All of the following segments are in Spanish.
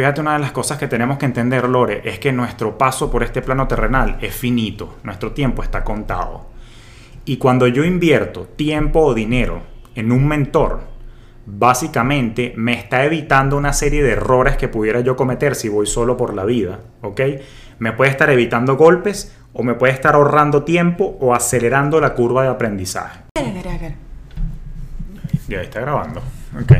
fíjate una de las cosas que tenemos que entender, Lore, es que nuestro paso por este plano terrenal es finito, nuestro tiempo está contado. Y cuando yo invierto tiempo o dinero en un mentor, básicamente me está evitando una serie de errores que pudiera yo cometer si voy solo por la vida, ¿ok? Me puede estar evitando golpes o me puede estar ahorrando tiempo o acelerando la curva de aprendizaje. Ya está grabando. Ok.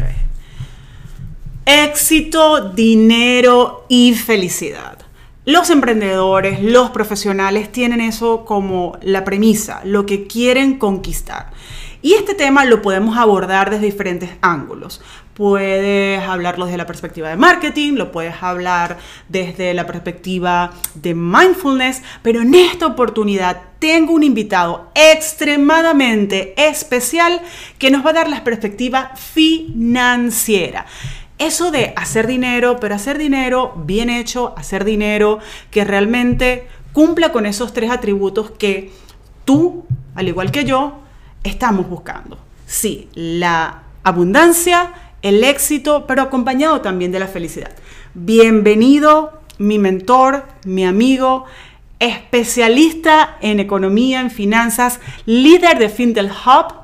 Éxito, dinero y felicidad. Los emprendedores, los profesionales tienen eso como la premisa, lo que quieren conquistar. Y este tema lo podemos abordar desde diferentes ángulos. Puedes hablarlo desde la perspectiva de marketing, lo puedes hablar desde la perspectiva de mindfulness, pero en esta oportunidad tengo un invitado extremadamente especial que nos va a dar la perspectiva financiera eso de hacer dinero, pero hacer dinero bien hecho, hacer dinero que realmente cumpla con esos tres atributos que tú, al igual que yo, estamos buscando. Sí, la abundancia, el éxito, pero acompañado también de la felicidad. Bienvenido, mi mentor, mi amigo, especialista en economía, en finanzas, líder de Findel Hub,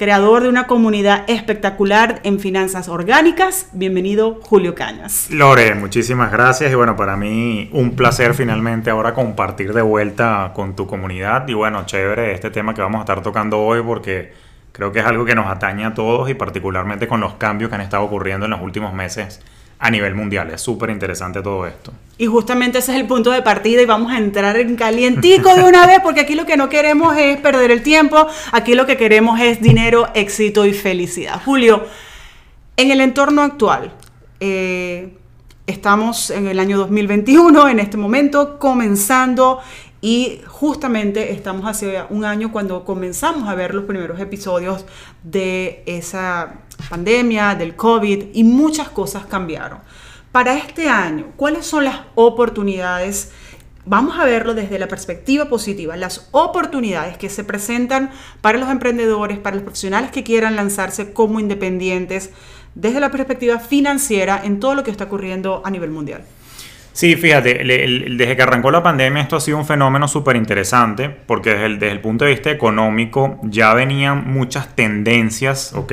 creador de una comunidad espectacular en finanzas orgánicas. Bienvenido, Julio Cañas. Lore, muchísimas gracias y bueno, para mí un placer finalmente ahora compartir de vuelta con tu comunidad y bueno, chévere este tema que vamos a estar tocando hoy porque creo que es algo que nos atañe a todos y particularmente con los cambios que han estado ocurriendo en los últimos meses a nivel mundial. Es súper interesante todo esto. Y justamente ese es el punto de partida y vamos a entrar en calientico de una vez porque aquí lo que no queremos es perder el tiempo, aquí lo que queremos es dinero, éxito y felicidad. Julio, en el entorno actual, eh, estamos en el año 2021, en este momento, comenzando y justamente estamos hace un año cuando comenzamos a ver los primeros episodios de esa pandemia, del COVID y muchas cosas cambiaron. Para este año, ¿cuáles son las oportunidades? Vamos a verlo desde la perspectiva positiva, las oportunidades que se presentan para los emprendedores, para los profesionales que quieran lanzarse como independientes, desde la perspectiva financiera en todo lo que está ocurriendo a nivel mundial. Sí, fíjate, desde que arrancó la pandemia esto ha sido un fenómeno súper interesante porque desde el, desde el, punto de vista económico ya venían muchas tendencias, ¿ok?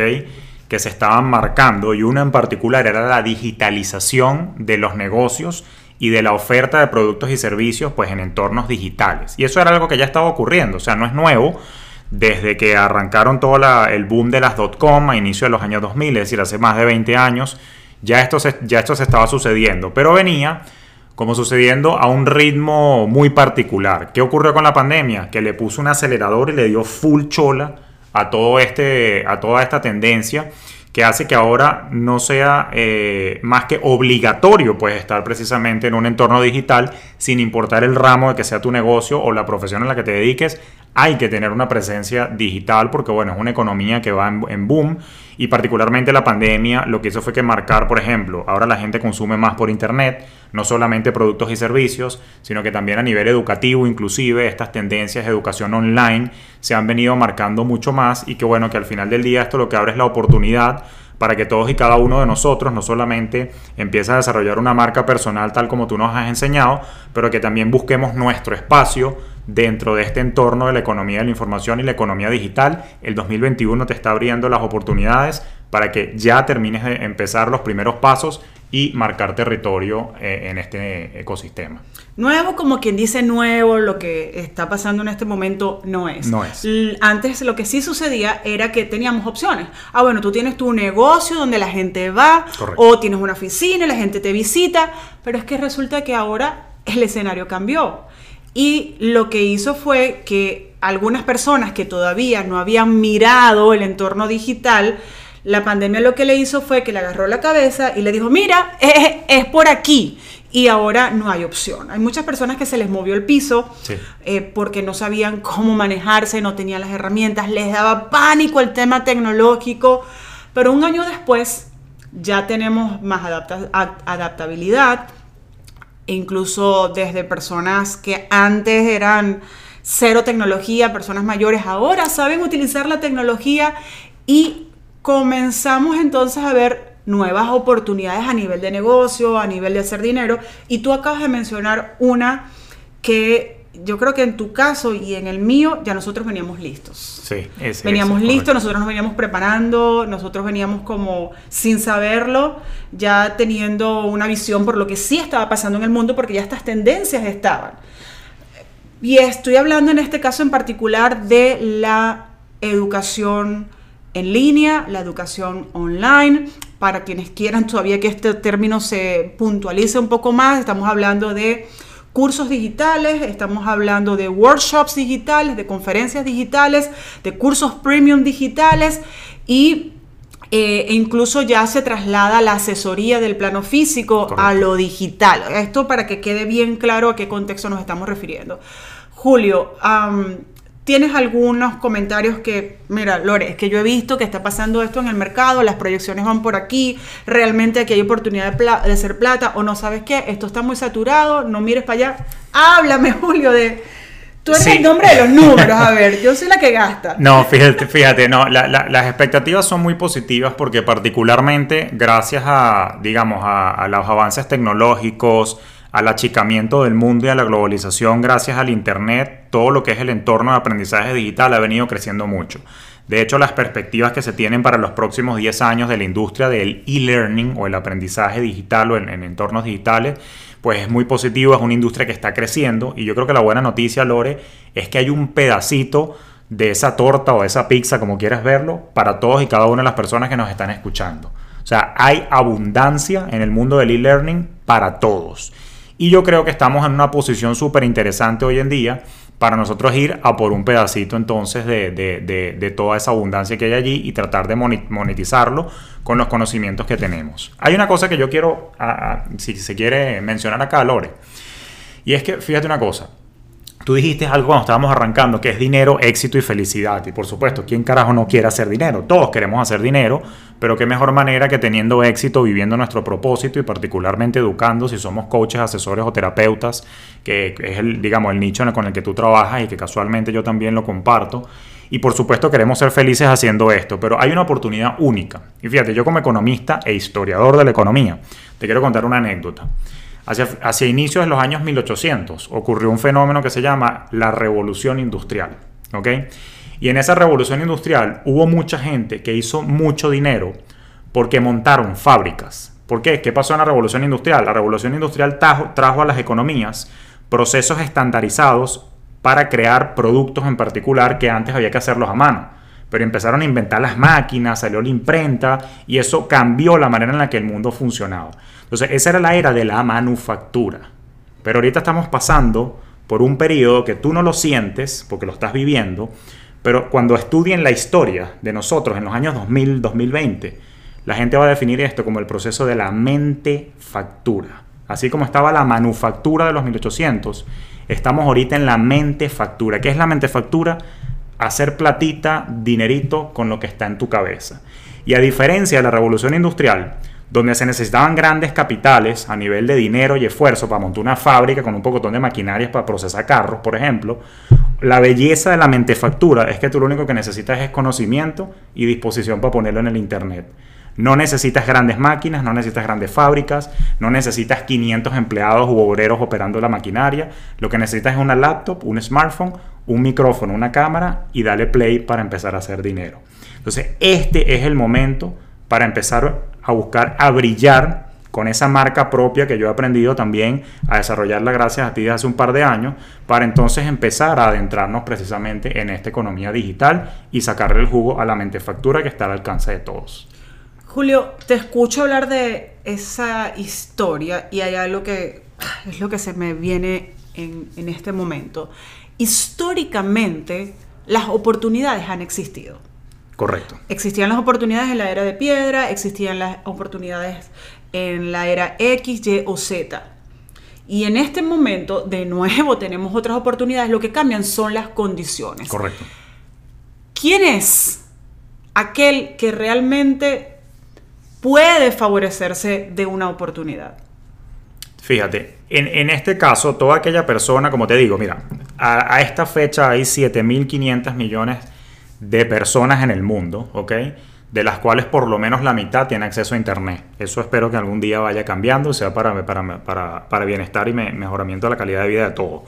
Que se estaban marcando y una en particular era la digitalización de los negocios y de la oferta de productos y servicios pues en entornos digitales. Y eso era algo que ya estaba ocurriendo, o sea, no es nuevo. Desde que arrancaron todo el boom de las dot-com a inicio de los años 2000, es decir, hace más de 20 años, ya esto ya esto se estaba sucediendo. Pero venía como sucediendo a un ritmo muy particular. ¿Qué ocurrió con la pandemia? Que le puso un acelerador y le dio full chola a, todo este, a toda esta tendencia que hace que ahora no sea eh, más que obligatorio pues estar precisamente en un entorno digital sin importar el ramo de que sea tu negocio o la profesión en la que te dediques hay que tener una presencia digital porque, bueno, es una economía que va en, boom y particularmente la pandemia lo que hizo fue que marcar, por ejemplo, ahora la gente consume más por Internet, no solamente productos y servicios, sino que también a nivel educativo, inclusive estas tendencias de educación online se han venido marcando mucho más y que, bueno, que al final del día esto lo que abre es la oportunidad para que todos y cada uno de nosotros no solamente empiece a desarrollar una marca personal tal como tú nos has enseñado, pero que también busquemos nuestro espacio dentro de este entorno de la economía de la información y la economía digital. El 2021 te está abriendo las oportunidades para que ya termines de empezar los primeros pasos y marcar territorio eh, en este ecosistema. Nuevo, como quien dice nuevo, lo que está pasando en este momento no es. No es. Antes lo que sí sucedía era que teníamos opciones. Ah, bueno, tú tienes tu negocio donde la gente va, o tienes una oficina y la gente te visita, pero es que resulta que ahora el escenario cambió. Y lo que hizo fue que algunas personas que todavía no habían mirado el entorno digital, la pandemia lo que le hizo fue que le agarró la cabeza y le dijo, mira, es, por aquí. Y ahora no hay opción. Hay muchas personas que se les movió el piso eh, porque no sabían cómo manejarse, no tenían las herramientas, les daba pánico el tema tecnológico. Pero un año después ya tenemos más adaptabilidad, incluso desde personas que antes eran cero tecnología, personas mayores ahora saben utilizar la tecnología y comenzamos entonces a ver nuevas oportunidades a nivel de negocio, a nivel de hacer dinero. Y tú acabas de mencionar una que yo creo que en tu caso y en el mío ya nosotros veníamos listos. Sí, ese, veníamos listos, nosotros nos veníamos preparando, nosotros veníamos como sin saberlo, ya teniendo una visión por lo que sí estaba pasando en el mundo, porque ya estas tendencias estaban. Y estoy hablando en este caso en particular de la educación en línea, la educación online. Para quienes quieran todavía que este término se puntualice un poco más, estamos hablando de cursos digitales, estamos hablando de workshops digitales, de conferencias digitales, de cursos premium digitales y eh, e incluso ya se traslada la asesoría del plano físico a lo digital. Esto para que quede bien claro a qué contexto nos estamos refiriendo. Julio, ¿Tienes algunos comentarios que, mira, Lore, es que yo he visto que está pasando esto en el mercado, las proyecciones van por aquí, realmente aquí hay oportunidad de, de hacer plata o no sabes qué, esto está muy saturado, no mires para allá. Háblame, Julio, de... Tú eres el nombre de los números, a ver, yo soy la que gasta. No, fíjate, fíjate, no, las expectativas son muy positivas porque particularmente gracias a, digamos, a los avances tecnológicos, al achicamiento del mundo y a la globalización gracias al Internet, todo lo que es el entorno de aprendizaje digital ha venido creciendo mucho. De hecho, las perspectivas que se tienen para los próximos 10 años de la industria del e-learning o el aprendizaje digital o en, entornos digitales, pues es muy positivo, es una industria que está creciendo y yo creo que la buena noticia, Lore, es que hay un pedacito de esa torta o esa pizza, como quieras verlo, para todos y cada una de las personas que nos están escuchando. O sea, hay abundancia en el mundo del e-learning para todos. Y yo creo que estamos en una posición súper interesante hoy en día para nosotros ir a por un pedacito entonces de, toda esa abundancia que hay allí y tratar de monetizarlo con los conocimientos que tenemos. Hay una cosa que yo quiero, si se quiere mencionar acá, Lore, y es que fíjate una cosa, Tú dijiste algo cuando estábamos arrancando, que es dinero, éxito y felicidad. Y por supuesto, ¿quién carajo no quiere hacer dinero? Todos queremos hacer dinero, pero qué mejor manera que teniendo éxito, viviendo nuestro propósito y particularmente educando, si somos coaches, asesores o terapeutas, que es el, digamos, el nicho con el que tú trabajas y que casualmente yo también lo comparto. Y por supuesto queremos ser felices haciendo esto, pero hay una oportunidad única. Y fíjate, yo como economista e historiador de la economía, te quiero contar una anécdota. Hacia, inicios de los años 1800 ocurrió un fenómeno que se llama la revolución industrial. ¿ok? Y en esa revolución industrial hubo mucha gente que hizo mucho dinero porque montaron fábricas. ¿Por qué? ¿Qué pasó en la revolución industrial? La revolución industrial trajo, trajo a las economías procesos estandarizados para crear productos en particular que antes había que hacerlos a mano. Pero empezaron a inventar las máquinas, salió la imprenta y eso cambió la manera en la que el mundo funcionaba. Entonces, esa era la era de la manufactura. Pero ahorita estamos pasando por un periodo que tú no lo sientes porque lo estás viviendo, pero cuando estudien la historia de nosotros en los años 2000, 2020, la gente va a definir esto como el proceso de la mente factura. Así como estaba la manufactura de los 1800, estamos ahorita en la mente factura. ¿Qué es la mente factura? Hacer platita, dinerito con lo que está en tu cabeza. Y a diferencia de la revolución industrial, donde se necesitaban grandes capitales a nivel de dinero y esfuerzo para montar una fábrica con un pocotón de maquinarias para procesar carros, por ejemplo, la belleza de la mentefactura es que tú lo único que necesitas es conocimiento y disposición para ponerlo en el Internet. No necesitas grandes máquinas, no necesitas grandes fábricas, no necesitas 500 empleados u obreros operando la maquinaria. Lo que necesitas es una laptop, un smartphone, un micrófono, una cámara y dale play para empezar a hacer dinero. Entonces, este es el momento para empezar a buscar a brillar con esa marca propia que yo he aprendido también a desarrollarla gracias a ti desde hace un par de años, para entonces empezar a adentrarnos precisamente en esta economía digital y sacarle el jugo a la mentefactura que está al alcance de todos. Julio, te escucho hablar de esa historia y hay algo que es lo que se me viene en, en este momento. Históricamente, las oportunidades han existido. Correcto. Existían las oportunidades en la era de piedra, existían las oportunidades en la era X, Y o Z. Y en este momento, de nuevo, tenemos otras oportunidades. Lo que cambian son las condiciones. Correcto. ¿Quién es aquel que realmente puede favorecerse de una oportunidad? Fíjate, en, este caso, toda aquella persona, como te digo, mira, a, a esta fecha hay 7.500 millones de personas en el mundo, ¿ok? de las cuales por lo menos la mitad tiene acceso a Internet. Eso espero que algún día vaya cambiando, sea para, para, para, para bienestar y mejoramiento de la calidad de vida de todos.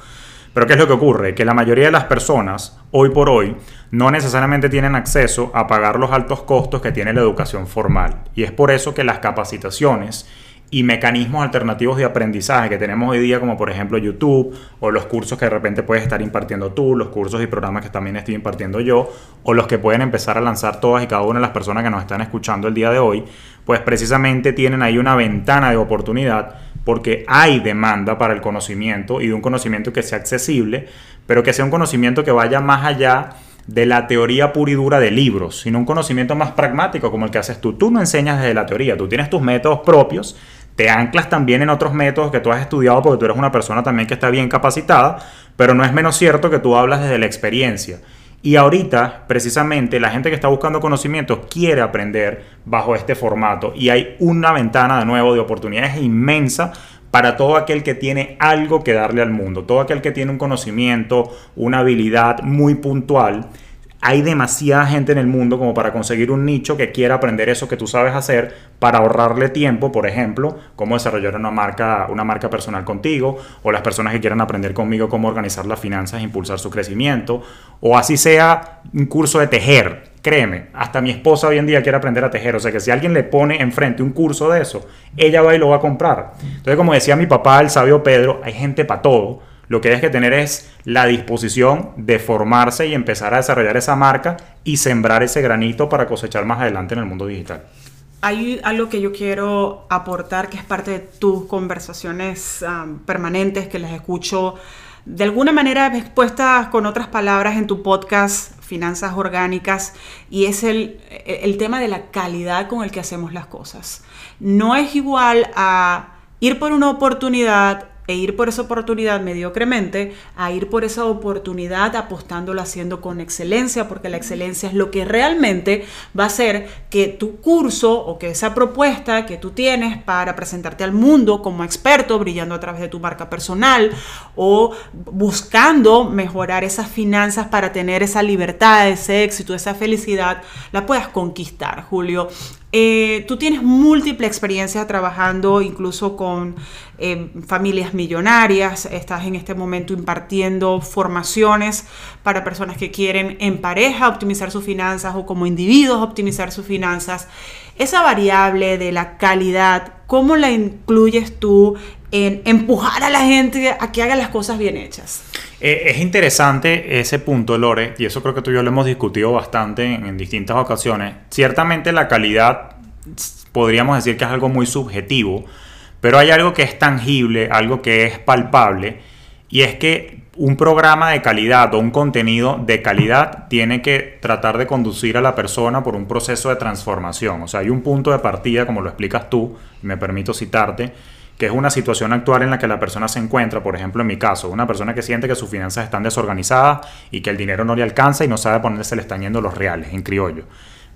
Pero ¿qué es lo que ocurre? Que la mayoría de las personas, hoy por hoy, no necesariamente tienen acceso a pagar los altos costos que tiene la educación formal. Y es por eso que las capacitaciones y mecanismos alternativos de aprendizaje que tenemos hoy día, como por ejemplo YouTube, o los cursos que de repente puedes estar impartiendo tú, los cursos y programas que también estoy impartiendo yo, o los que pueden empezar a lanzar todas y cada una de las personas que nos están escuchando el día de hoy, pues precisamente tienen ahí una ventana de oportunidad porque hay demanda para el conocimiento y de un conocimiento que sea accesible, pero que sea un conocimiento que vaya más allá de la teoría pura y dura de libros, sino un conocimiento más pragmático como el que haces tú. Tú no enseñas desde la teoría, tú tienes tus métodos propios, te anclas también en otros métodos que tú has estudiado porque tú eres una persona también que está bien capacitada, pero no es menos cierto que tú hablas desde la experiencia. Y ahorita, precisamente, la gente que está buscando conocimiento quiere aprender bajo este formato y hay una ventana de nuevo de oportunidades inmensa para todo aquel que tiene algo que darle al mundo, todo aquel que tiene un conocimiento, una habilidad muy puntual hay demasiada gente en el mundo como para conseguir un nicho que quiera aprender eso que tú sabes hacer para ahorrarle tiempo, por ejemplo, cómo desarrollar una marca, una marca personal contigo, o las personas que quieran aprender conmigo cómo organizar las finanzas e impulsar su crecimiento, o así sea un curso de tejer. Créeme, hasta mi esposa hoy en día quiere aprender a tejer, o sea que si alguien le pone enfrente un curso de eso, ella va y lo va a comprar. Entonces, como decía mi papá, el sabio Pedro, hay gente para todo lo que hay que tener es la disposición de formarse y empezar a desarrollar esa marca y sembrar ese granito para cosechar más adelante en el mundo digital. Hay algo que yo quiero aportar que es parte de tus conversaciones permanentes que les escucho de alguna manera expuestas con otras palabras en tu podcast Finanzas Orgánicas y es el, el tema de la calidad con el que hacemos las cosas. No es igual a ir por una oportunidad e ir por esa oportunidad mediocremente a ir por esa oportunidad apostándolo haciendo con excelencia, porque la excelencia es lo que realmente va a hacer que tu curso o que esa propuesta que tú tienes para presentarte al mundo como experto, brillando a través de tu marca personal o buscando mejorar esas finanzas para tener esa libertad, ese éxito, esa felicidad, la puedas conquistar, Julio. Eh, tú tienes múltiple experiencia trabajando incluso con eh, familias millonarias, estás en este momento impartiendo formaciones para personas que quieren en pareja optimizar sus finanzas o como individuos optimizar sus finanzas. Esa variable de la calidad, ¿cómo la incluyes tú en empujar a la gente a que haga las cosas bien hechas? Eh, es interesante ese punto, Lore, y eso creo que tú y yo lo hemos discutido bastante en, distintas ocasiones. Ciertamente la calidad podríamos decir que es algo muy subjetivo, pero hay algo que es tangible, algo que es palpable, y es que un programa de calidad o un contenido de calidad tiene que tratar de conducir a la persona por un proceso de transformación. O sea, hay un punto de partida, como lo explicas tú, me permito citarte, que es una situación actual en la que la persona se encuentra, por ejemplo en mi caso, una persona que siente que sus finanzas están desorganizadas y que el dinero no le alcanza y no sabe por dónde se le están yendo los reales, en criollo.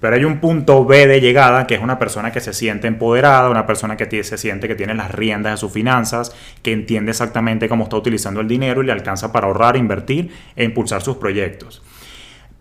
Pero hay un punto B de llegada, que es una persona que se siente empoderada, una persona que se siente que tiene las riendas de sus finanzas, que entiende exactamente cómo está utilizando el dinero y le alcanza para ahorrar, invertir e impulsar sus proyectos.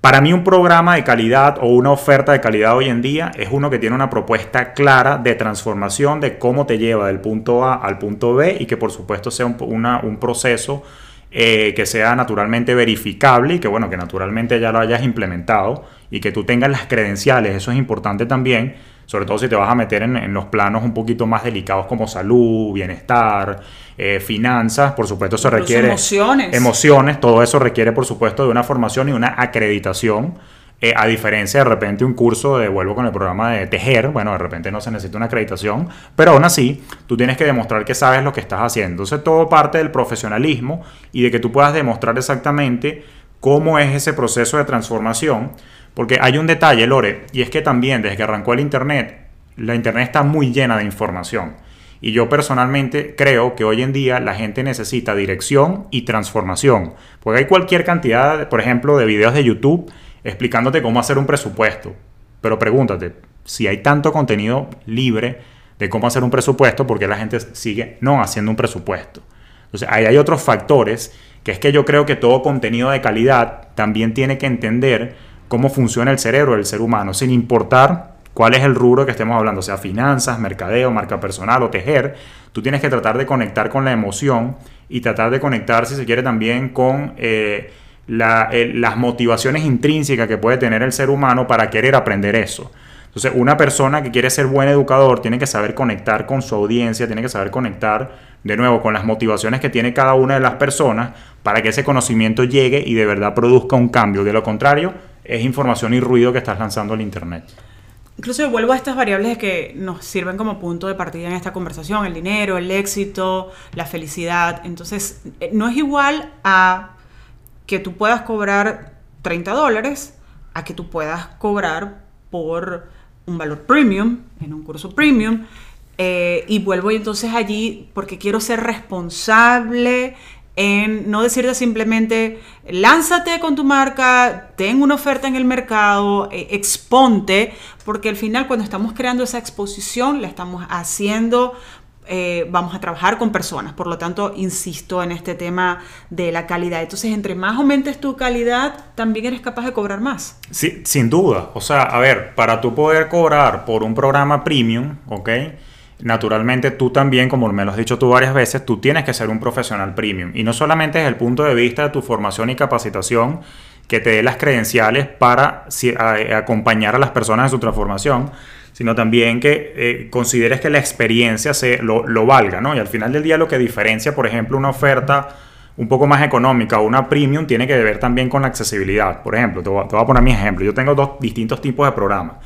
Para mí un programa de calidad o una oferta de calidad hoy en día es uno que tiene una propuesta clara de transformación de cómo te lleva del punto A al punto B y que por supuesto sea un, proceso eh, que sea naturalmente verificable y que bueno, que naturalmente ya lo hayas implementado y que tú tengas las credenciales, eso es importante también, sobre todo si te vas a meter en, los planos un poquito más delicados como salud, bienestar, eh, finanzas, por supuesto eso requiere... Emociones. Emociones, todo eso requiere por supuesto de una formación y una acreditación. Eh, a diferencia de repente un curso de, vuelvo con el programa de tejer, bueno, de repente no se necesita una acreditación, pero aún así tú tienes que demostrar que sabes lo que estás haciendo. Entonces todo parte del profesionalismo y de que tú puedas demostrar exactamente cómo es ese proceso de transformación porque hay un detalle, Lore, y es que también desde que arrancó el Internet, la Internet está muy llena de información. Y yo personalmente creo que hoy en día la gente necesita dirección y transformación. Porque hay cualquier cantidad, por ejemplo, de videos de YouTube explicándote cómo hacer un presupuesto. Pero pregúntate, si hay tanto contenido libre de cómo hacer un presupuesto, ¿por qué la gente sigue no haciendo un presupuesto? Entonces, ahí hay otros factores, que es que yo creo que todo contenido de calidad también tiene que entender cómo funciona el cerebro del ser humano, sin importar cuál es el rubro que estemos hablando, sea finanzas, mercadeo, marca personal o tejer, tú tienes que tratar de conectar con la emoción y tratar de conectar, si se quiere, también con eh, las motivaciones intrínsecas que puede tener el ser humano para querer aprender eso. Entonces, una persona que quiere ser buen educador tiene que saber conectar con su audiencia, tiene que saber conectar de nuevo con las motivaciones que tiene cada una de las personas para que ese conocimiento llegue y de verdad produzca un cambio. De lo contrario, es información y ruido que estás lanzando al Internet. Incluso vuelvo a estas variables que nos sirven como punto de partida en esta conversación, el dinero, el éxito, la felicidad. Entonces, eh, no es igual a que tú puedas cobrar 30 dólares a que tú puedas cobrar por un valor premium, en un curso premium, eh, y vuelvo entonces allí porque quiero ser responsable en no decirte simplemente lánzate con tu marca, ten una oferta en el mercado, eh, exponte, porque al final cuando estamos creando esa exposición la estamos haciendo eh, vamos a trabajar con personas. Por lo tanto, insisto en este tema de la calidad. Entonces, entre más aumentes tu calidad, también eres capaz de cobrar más. Sí, sin duda. O sea, a ver, para tú poder cobrar por un programa premium, ¿ok? Naturalmente tú también, como me lo has dicho tú varias veces, tú tienes que ser un profesional premium. Y no solamente desde el punto de vista de tu formación y capacitación, que te dé las credenciales para acompañar a las personas en su transformación, sino también que eh, consideres que la experiencia se, lo, valga, ¿no? Y al final del día lo que diferencia, por ejemplo, una oferta un poco más económica o una premium tiene que ver también con la accesibilidad. Por ejemplo, te voy, a poner mi ejemplo. Yo tengo dos distintos tipos de programas.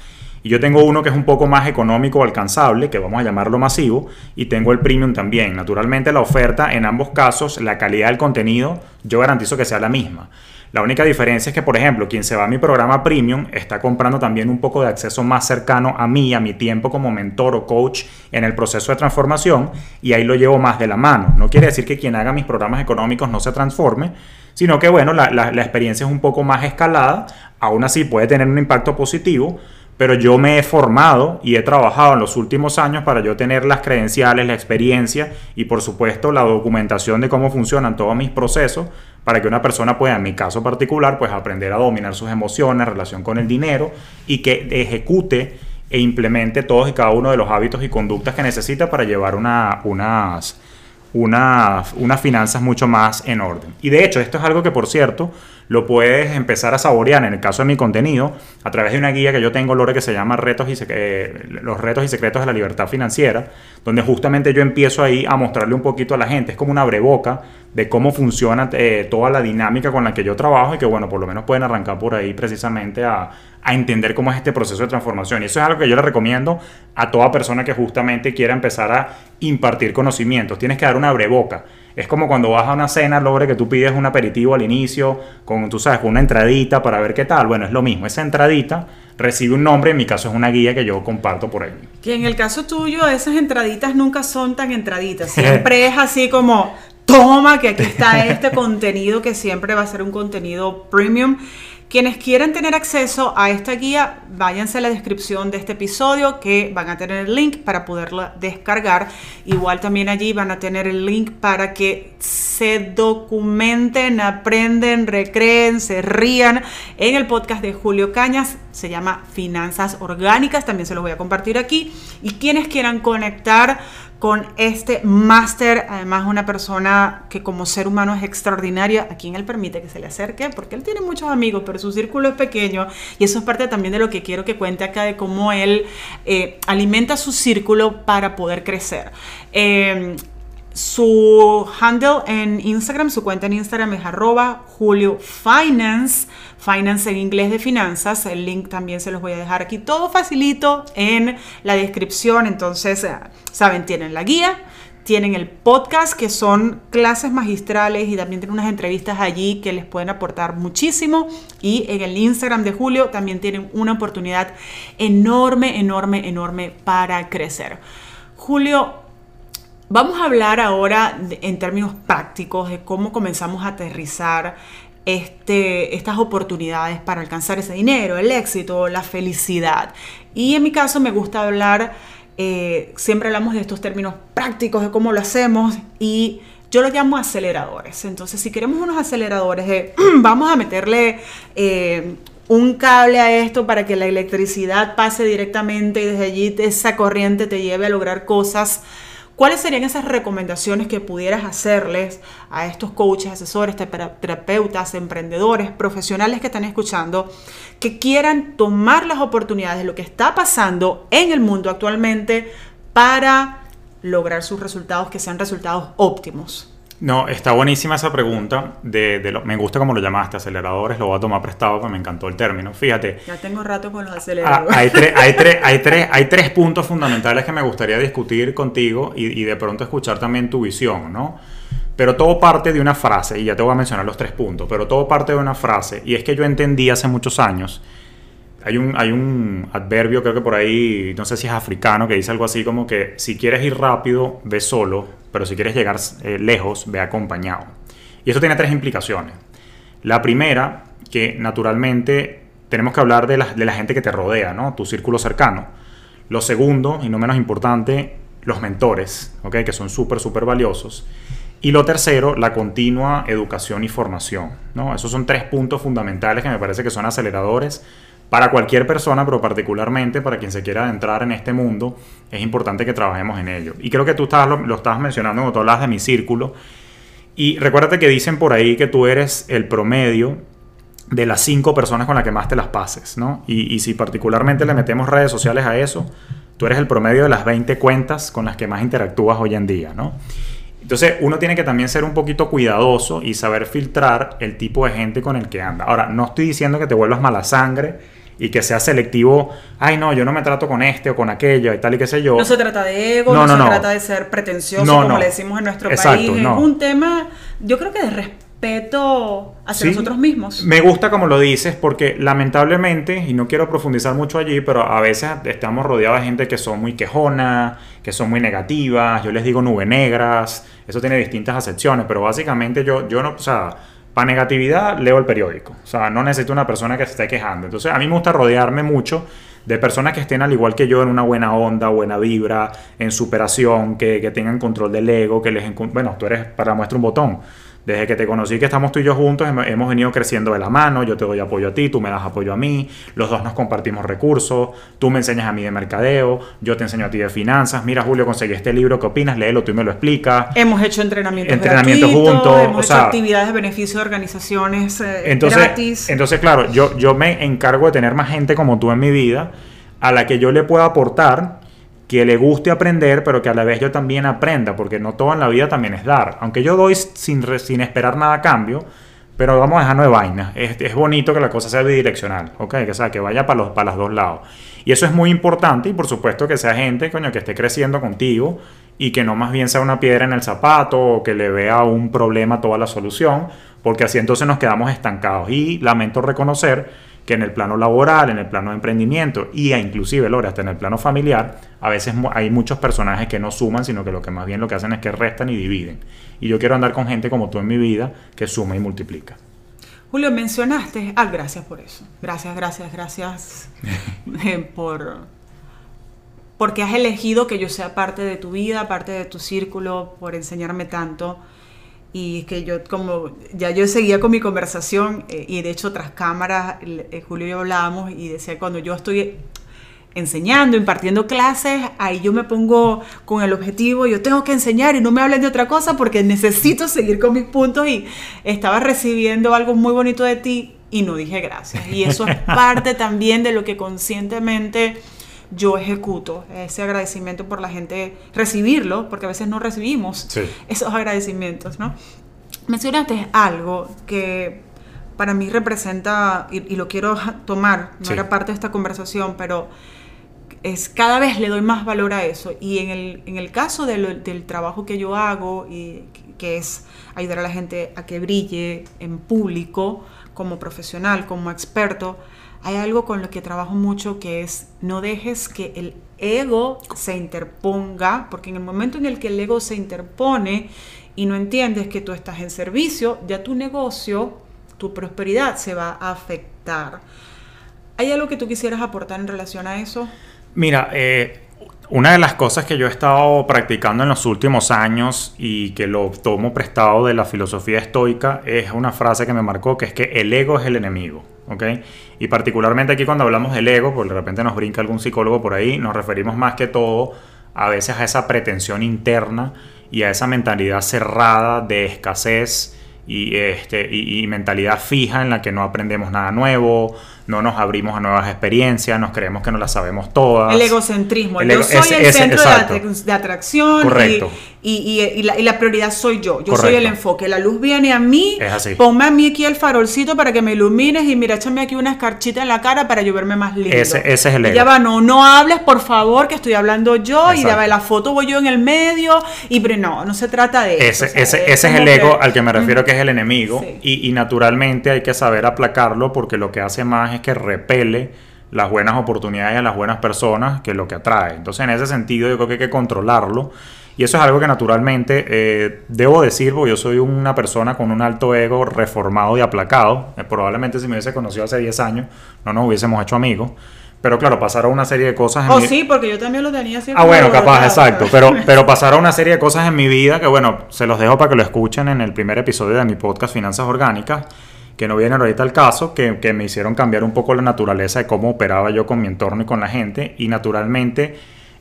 Y yo tengo uno que es un poco más económico o alcanzable, que vamos a llamarlo masivo, y tengo el premium también. Naturalmente la oferta, en ambos casos, la calidad del contenido, yo garantizo que sea la misma. La única diferencia es que, por ejemplo, quien se va a mi programa premium está comprando también un poco de acceso más cercano a mí, a mi tiempo como mentor o coach en el proceso de transformación y ahí lo llevo más de la mano. No quiere decir que quien haga mis programas económicos no se transforme, sino que, bueno, la, la experiencia es un poco más escalada, aún así puede tener un impacto positivo, pero yo me he formado y he trabajado en los últimos años para yo tener las credenciales, la experiencia y por supuesto la documentación de cómo funcionan todos mis procesos para que una persona pueda, en mi caso particular, pues aprender a dominar sus emociones, relación con el dinero y que ejecute e implemente todos y cada uno de los hábitos y conductas que necesita para llevar una, unas, unas, unas finanzas mucho más en orden. Y de hecho, esto es algo que, por cierto, lo puedes empezar a saborear en el caso de mi contenido a través de una guía que yo tengo, Lore, que se llama retos y eh, Los retos y secretos de la libertad financiera, donde justamente yo empiezo ahí a mostrarle un poquito a la gente. Es como una breboca de cómo funciona eh, toda la dinámica con la que yo trabajo y que, bueno, por lo menos pueden arrancar por ahí precisamente a, a entender cómo es este proceso de transformación. Y eso es algo que yo le recomiendo a toda persona que justamente quiera empezar a impartir conocimientos. Tienes que dar una breboca. Es como cuando vas a una cena, logre que tú pides un aperitivo al inicio, con, tú sabes, con una entradita para ver qué tal. Bueno, es lo mismo. Esa entradita recibe un nombre, en mi caso es una guía que yo comparto por ahí. Que en el caso tuyo, esas entraditas nunca son tan entraditas. Siempre es así como, toma, que aquí está este contenido que siempre va a ser un contenido premium. Quienes quieran tener acceso a esta guía, váyanse a la descripción de este episodio que van a tener el link para poderla descargar. Igual también allí van a tener el link para que se documenten, aprenden, recreen, se rían en el podcast de Julio Cañas. Se llama Finanzas Orgánicas, también se los voy a compartir aquí. Y quienes quieran conectar con este máster, además una persona que como ser humano es extraordinaria, a quien él permite que se le acerque, porque él tiene muchos amigos, pero su círculo es pequeño y eso es parte también de lo que quiero que cuente acá de cómo él eh, alimenta su círculo para poder crecer. Em, su handle en Instagram, su cuenta en Instagram es arroba Julio Finance, Finance en inglés de finanzas. El link también se los voy a dejar aquí todo facilito en la descripción. Entonces, eh, saben, tienen la guía, tienen el podcast que son clases magistrales y también tienen unas entrevistas allí que les pueden aportar muchísimo. Y en el Instagram de Julio también tienen una oportunidad enorme, enorme, enorme para crecer. Julio, Vamos a hablar ahora en términos prácticos de cómo comenzamos a aterrizar este, estas oportunidades para alcanzar ese dinero, el éxito, la felicidad. Y en mi caso me gusta hablar, eh, siempre hablamos de estos términos prácticos, de cómo lo hacemos y yo lo llamo aceleradores. Entonces, si queremos unos aceleradores de vamos a meterle... Eh, un cable a esto para que la electricidad pase directamente y desde allí esa corriente te lleve a lograr cosas. ¿Cuáles serían esas recomendaciones que pudieras hacerles a estos coaches, asesores, terapeutas, emprendedores, profesionales que están escuchando, que quieran tomar las oportunidades de lo que está pasando en el mundo actualmente para lograr sus resultados que sean resultados óptimos? No, está buenísima esa pregunta. De, me gusta como lo llamaste, aceleradores. Lo voy a tomar prestado porque me encantó el término. Fíjate. Ya tengo rato con los ah, aceleradores. hay, tres, hay, hay tres puntos fundamentales que me gustaría discutir contigo y, y, de pronto escuchar también tu visión, ¿no? Pero todo parte de una frase, y ya te voy a mencionar los tres puntos, pero todo parte de una frase. Y es que yo entendí hace muchos años hay un, hay un adverbio, creo que por ahí, no sé si es africano, que dice algo así como que si quieres ir rápido, ve solo, pero si quieres llegar eh, lejos, ve acompañado. Y eso tiene tres implicaciones. La primera, que naturalmente tenemos que hablar de la, de la gente que te rodea, ¿no? Tu círculo cercano. Lo segundo, y no menos importante, los mentores, ¿ok? Que son súper, súper valiosos. Y lo tercero, la continua educación y formación, ¿no? Esos son tres puntos fundamentales que me parece que son aceleradores para cualquier persona, pero particularmente para quien se quiera adentrar en este mundo, es importante que trabajemos en ello. Y creo que tú estabas, lo, estabas mencionando cuando tú hablas de mi círculo. Y recuérdate que dicen por ahí que tú eres el promedio de las cinco personas con las que más te las pases, ¿no? Y, y si particularmente le metemos redes sociales a eso, tú eres el promedio de las 20 cuentas con las que más interactúas hoy en día, ¿no? Entonces uno tiene que también ser un poquito cuidadoso y saber filtrar el tipo de gente con el que anda. Ahora, no estoy diciendo que te vuelvas mala sangre y que sea selectivo, ay no, yo no me trato con este o con aquello y tal y qué sé yo. No se trata de ego, no, se trata de ser pretencioso como le decimos en nuestro país. Es un tema, yo creo que de respeto hacia nosotros mismos. Me gusta como lo dices porque lamentablemente, y no quiero profundizar mucho allí, pero a veces estamos rodeados de gente que son muy quejona, que son muy negativas, yo les digo nube negras, eso tiene distintas acepciones, pero básicamente yo, yo no, o sea para negatividad, leo el periódico. O sea, no necesito una persona que se esté quejando. Entonces, a mí me gusta rodearme mucho de personas que estén al igual que yo en una buena onda, buena vibra, en superación, que, que tengan control del ego, que les... Bueno, tú eres para muestra un botón. Desde que te conocí, que estamos tú y yo juntos, hemos venido creciendo de la mano, yo te doy apoyo a ti, tú me das apoyo a mí, los dos nos compartimos recursos, tú me enseñas a mí de mercadeo, yo te enseño a ti de finanzas, mira Julio, conseguí este libro, ¿qué opinas? Léelo, tú y me lo explicas. Hemos hecho entrenamientos, entrenamientos juntos, hemos hecho actividades de beneficio de organizaciones eh, entonces, gratis. Entonces, claro, yo, yo me encargo de tener más gente como tú en mi vida, a la que yo le pueda aportar que le guste aprender, pero que a la vez yo también aprenda, porque no todo en la vida también es dar. Aunque yo doy sin, sin esperar nada a cambio, pero vamos a dejarnos de vaina. Es, es, bonito que la cosa sea bidireccional, ¿ok? Que, sea, que vaya para los, para los dos lados. Y eso es muy importante y por supuesto que sea gente, coño, que esté creciendo contigo y que no más bien sea una piedra en el zapato o que le vea un problema toda la solución, porque así entonces nos quedamos estancados. Y lamento reconocer que en el plano laboral, en el plano de emprendimiento y inclusive, Lore, hasta en el plano familiar, a veces hay muchos personajes que no suman, sino que lo que más bien lo que hacen es que restan y dividen. Y yo quiero andar con gente como tú en mi vida, que suma y multiplica. Julio, mencionaste, ah, gracias por eso. Gracias, gracias, gracias eh, por porque has elegido que yo sea parte de tu vida, parte de tu círculo, por enseñarme tanto y que yo como ya yo seguía con mi conversación eh, y de hecho tras cámaras eh, Julio y yo hablábamos y decía cuando yo estoy enseñando, impartiendo clases, ahí yo me pongo con el objetivo, yo tengo que enseñar y no me hablen de otra cosa porque necesito seguir con mis puntos y estaba recibiendo algo muy bonito de ti y no dije gracias. Y eso es parte también de lo que conscientemente yo ejecuto ese agradecimiento por la gente, recibirlo, porque a veces no recibimos esos agradecimientos, ¿no? Mencionaste algo que para mí representa, y, lo quiero tomar, no era parte de esta conversación, pero es cada vez le doy más valor a eso. Y en el, en el caso del trabajo que yo hago, y, que es ayudar a la gente a que brille en público, como profesional, como experto, hay algo con lo que trabajo mucho que es no dejes que el ego se interponga, porque en el momento en el que el ego se interpone y no entiendes que tú estás en servicio, ya tu negocio, tu prosperidad se va a afectar. ¿Hay algo que tú quisieras aportar en relación a eso? Mira, eh, una de las cosas que yo he estado practicando en los últimos años y que lo tomo prestado de la filosofía estoica es una frase que me marcó que es que el ego es el enemigo. Y particularmente aquí cuando hablamos del ego, porque de repente nos brinca algún psicólogo por ahí, nos referimos más que todo a veces a esa pretensión interna y a esa mentalidad cerrada de escasez y, este, y mentalidad fija en la que no aprendemos nada nuevo, no nos abrimos a nuevas experiencias, nos creemos que no las sabemos todas. El egocentrismo. yo soy el centro de, atracción Correcto. Y, la, prioridad soy yo. Yo soy el enfoque. La luz viene a mí. Es así. Ponme a mí aquí el farolcito para que me ilumines y mira, échame aquí una escarchita en la cara para yo verme más lindo. Ese, ese es el ego. ya va, no, no hables, por favor, que estoy hablando yo y ya va, la foto voy yo en el medio. Y pero no, no se trata de eso. Ese, ese, es, el ego al que me refiero, que es el enemigo. Y, y naturalmente hay que saber aplacarlo porque lo que hace más que repele las buenas oportunidades a las buenas personas, que es lo que atrae. Entonces, en ese sentido, yo creo que hay que controlarlo. Y eso es algo que naturalmente eh, debo decir, porque yo soy una persona con un alto ego reformado y aplacado. Eh, probablemente si me hubiese conocido hace 10 años, no nos hubiésemos hecho amigos. Pero claro, pasaron una serie de cosas en oh, sí, porque yo también lo tenía siempre. Ah, bueno, capaz, exacto. Pero, pero pasaron una serie de cosas en mi vida que, bueno, se los dejo para que lo escuchen en el primer episodio de mi podcast Finanzas Orgánicas que no vienen ahorita al caso, que, que, me hicieron cambiar un poco la naturaleza de cómo operaba yo con mi entorno y con la gente. Y naturalmente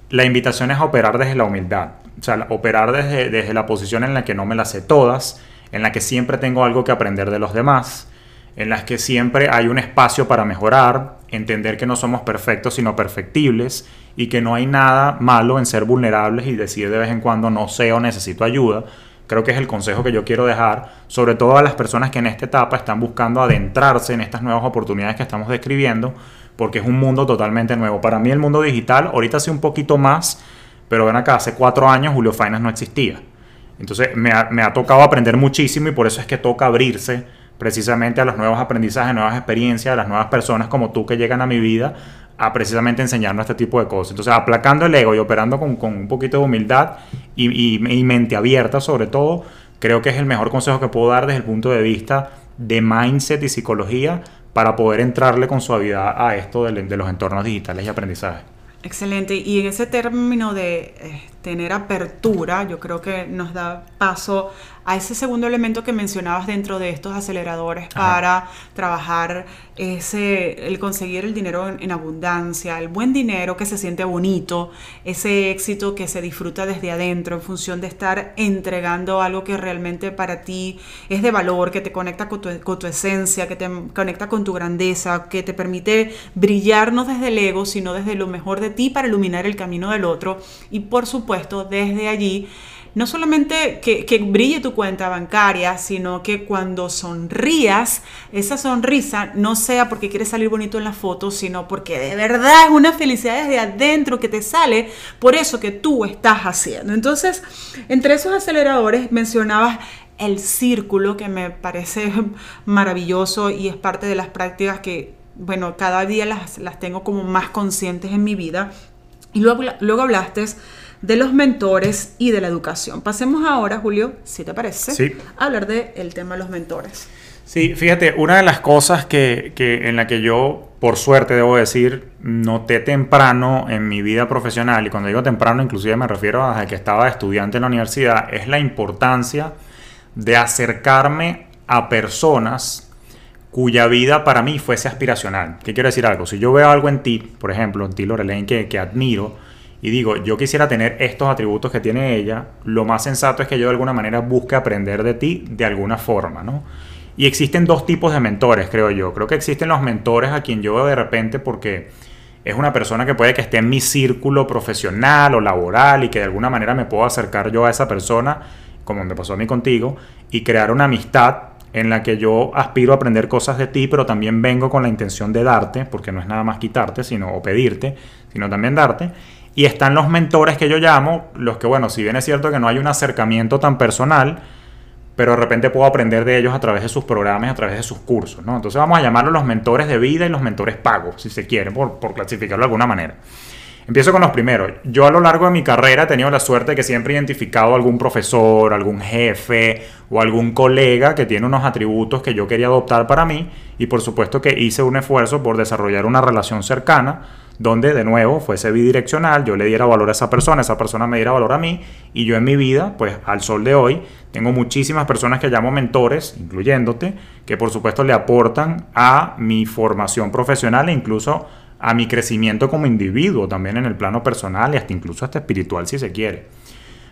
la invitación es a operar desde la humildad, o sea, operar desde, desde la posición en la que no me las sé todas, en la que siempre tengo algo que aprender de los demás, en las que siempre hay un espacio para mejorar, entender que no somos perfectos sino perfectibles y que no hay nada malo en ser vulnerables y decir de vez en cuando no sé o necesito ayuda, creo que es el consejo que yo quiero dejar, sobre todo a las personas que en esta etapa están buscando adentrarse en estas nuevas oportunidades que estamos describiendo, porque es un mundo totalmente nuevo. Para mí el mundo digital, ahorita hace un poquito más, pero ven acá, hace cuatro años Julio Finance no existía. Entonces me ha, tocado aprender muchísimo y por eso es que toca abrirse precisamente a los nuevos aprendizajes, nuevas experiencias, a las nuevas personas como tú que llegan a mi vida a precisamente enseñarnos este tipo de cosas. Entonces, aplacando el ego y operando con, un poquito de humildad y, mente abierta sobre todo, creo que es el mejor consejo que puedo dar desde el punto de vista de mindset y psicología para poder entrarle con suavidad a esto de, de los entornos digitales y aprendizaje. Excelente. Y en ese término de eh, tener apertura, yo creo que nos da paso a ese segundo elemento que mencionabas dentro de estos aceleradores para trabajar ese, el conseguir el dinero en, abundancia, el buen dinero que se siente bonito, ese éxito que se disfruta desde adentro en función de estar entregando algo que realmente para ti es de valor, que te conecta con tu, con tu esencia, que te conecta con tu grandeza, que te permite brillar no desde el ego, sino desde lo mejor de ti para iluminar el camino del otro. Y por supuesto, desde allí, no solamente que, brille tu cuenta bancaria, sino que cuando sonrías, esa sonrisa no sea porque quieres salir bonito en la foto, sino porque de verdad es una felicidad desde adentro que te sale por eso que tú estás haciendo. Entonces, entre esos aceleradores mencionabas el círculo, que me parece maravilloso y es parte de las prácticas que, bueno, cada día las, las tengo como más conscientes en mi vida. Y luego, luego hablaste de los mentores y de la educación. Pasemos ahora, Julio, si te parece, a hablar del tema de los mentores. Sí, fíjate, una de las cosas que, en la que yo, por suerte, debo decir, noté temprano en mi vida profesional, y cuando digo temprano, inclusive me refiero a que estaba estudiante en la universidad, es la importancia de acercarme a personas cuya vida para mí fuese aspiracional. ¿Qué quiero decir algo? Si yo veo algo en ti, por ejemplo, en ti, Lorelaine, que, que admiro, y digo, yo quisiera tener estos atributos que tiene ella, lo más sensato es que yo de alguna manera busque aprender de ti de alguna forma, ¿no? Y existen dos tipos de mentores, creo yo. Creo que existen los mentores a quien yo de repente porque es una persona que puede que esté en mi círculo profesional o laboral y que de alguna manera me puedo acercar yo a esa persona, como me pasó a mí contigo, y crear una amistad en la que yo aspiro a aprender cosas de ti, pero también vengo con la intención de darte, porque no es nada más quitarte, sino o pedirte, sino también darte. Y están los mentores que yo llamo, los que, bueno, si bien es cierto que no hay un acercamiento tan personal, pero de repente puedo aprender de ellos a través de sus programas, a través de sus cursos, ¿no? Entonces vamos a llamarlos los mentores de vida y los mentores pagos, si se quiere, por, por clasificarlo de alguna manera. Empiezo con los primeros. Yo a lo largo de mi carrera he tenido la suerte de que siempre he identificado algún profesor, algún jefe o algún colega que tiene unos atributos que yo quería adoptar para mí y por supuesto que hice un esfuerzo por desarrollar una relación cercana donde de nuevo fuese bidireccional, yo le diera valor a esa persona, esa persona me diera valor a mí y yo en mi vida, pues al sol de hoy, tengo muchísimas personas que llamo mentores, incluyéndote, que por supuesto le aportan a mi formación profesional e incluso a mi crecimiento como individuo, también en el plano personal y hasta incluso hasta espiritual si se quiere.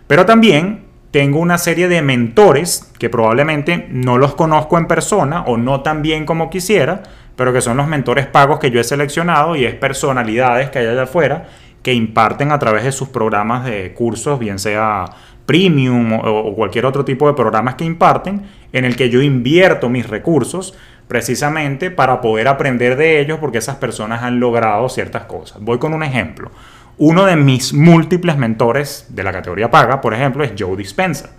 Pero también tengo una serie de mentores que probablemente no los conozco en persona o no tan bien como quisiera, pero que son los mentores pagos que yo he seleccionado y es personalidades que hay allá afuera que imparten a través de sus programas de cursos, bien sea premium o, cualquier otro tipo de programas que imparten, en el que yo invierto mis recursos precisamente para poder aprender de ellos porque esas personas han logrado ciertas cosas. Voy con un ejemplo. Uno de mis múltiples mentores de la categoría paga, por ejemplo, es Joe Dispenza.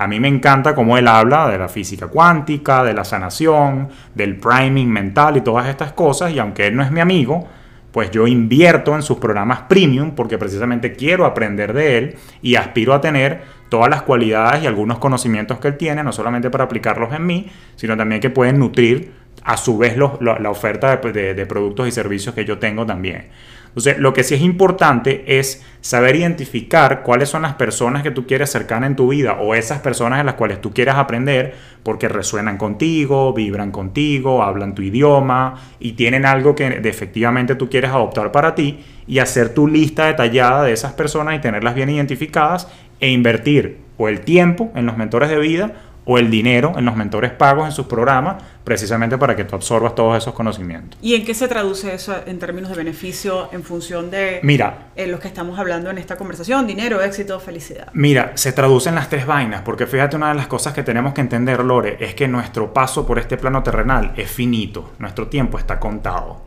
A mí me encanta cómo él habla de la física cuántica, de la sanación, del priming mental y todas estas cosas. Y aunque él no es mi amigo, pues yo invierto en sus programas premium porque precisamente quiero aprender de él y aspiro a tener todas las cualidades y algunos conocimientos que él tiene, no solamente para aplicarlos en mí, sino también que pueden nutrir a su vez la oferta de productos y servicios que yo tengo también. Entonces, lo que sí es importante es saber identificar cuáles son las personas que tú quieres cercar en tu vida o esas personas en las cuales tú quieras aprender porque resuenan contigo, vibran contigo, hablan tu idioma y tienen algo que efectivamente tú quieres adoptar para ti y hacer tu lista detallada de esas personas y tenerlas bien identificadas e invertir o el tiempo en los mentores de vida o el dinero en los mentores pagos en sus programas, precisamente para que tú absorbas todos esos conocimientos. ¿Y en qué se traduce eso en términos de beneficio en función de Mira, eh, los que estamos hablando en esta conversación? Dinero, éxito, felicidad. Mira, se traduce en las tres vainas, porque fíjate, una de las cosas que tenemos que entender, Lore, es que nuestro paso por este plano terrenal es finito, nuestro tiempo está contado.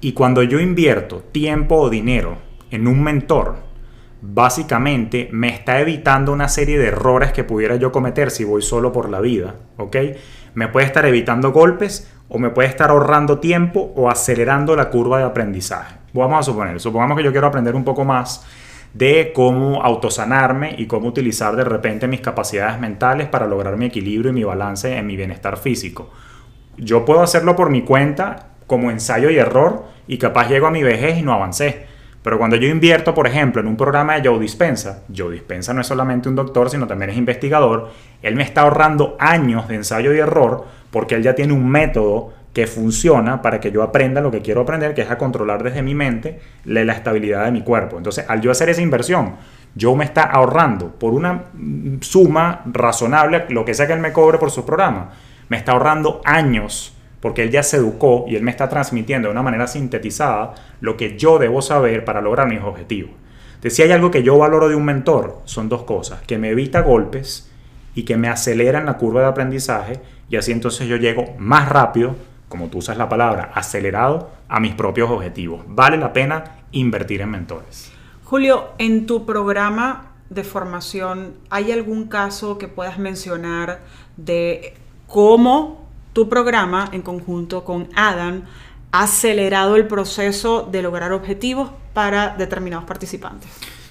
Y cuando yo invierto tiempo o dinero en un mentor, básicamente me está evitando una serie de errores que pudiera yo cometer si voy solo por la vida, ¿ok? Me puede estar evitando golpes o me puede estar ahorrando tiempo o acelerando la curva de aprendizaje. Vamos a suponer, supongamos que yo quiero aprender un poco más de cómo autosanarme y cómo utilizar de repente mis capacidades mentales para lograr mi equilibrio y mi balance en mi bienestar físico. Yo puedo hacerlo por mi cuenta como ensayo y error y capaz llego a mi vejez y no avancé. Pero cuando yo invierto, por ejemplo, en un programa de Joe Dispensa, Joe Dispensa no es solamente un doctor, sino también es investigador, él me está ahorrando años de ensayo y error porque él ya tiene un método que funciona para que yo aprenda lo que quiero aprender, que es a controlar desde mi mente la estabilidad de mi cuerpo. Entonces, al yo hacer esa inversión, yo me está ahorrando por una suma razonable, lo que sea que él me cobre por su programa, me está ahorrando años porque él ya se educó y él me está transmitiendo de una manera sintetizada lo que yo debo saber para lograr mis objetivos. Entonces, si hay algo que yo valoro de un mentor, son dos cosas, que me evita golpes y que me acelera en la curva de aprendizaje y así entonces yo llego más rápido, como tú usas la palabra, acelerado a mis propios objetivos. Vale la pena invertir en mentores. Julio, en tu programa de formación, ¿hay algún caso que puedas mencionar de cómo tu programa, en conjunto con Adam, ha acelerado el proceso de lograr objetivos para determinados participantes.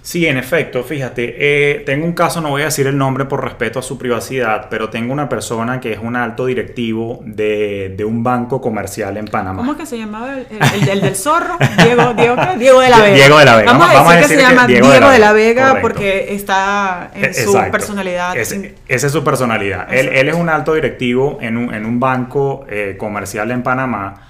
Sí, en efecto, fíjate, eh, tengo un caso, no voy a decir el nombre por respeto a su privacidad, pero tengo una persona que es un alto directivo de, un banco comercial en Panamá. ¿Cómo es que se llamaba el, del zorro? Diego, Diego, Diego, de la Vega. Diego de la Vega. Vamos, a, decir que, se llama Diego, de la, Vega, porque está en su personalidad. esa es su personalidad. Él, él, es un alto directivo en un, en un banco eh, comercial en Panamá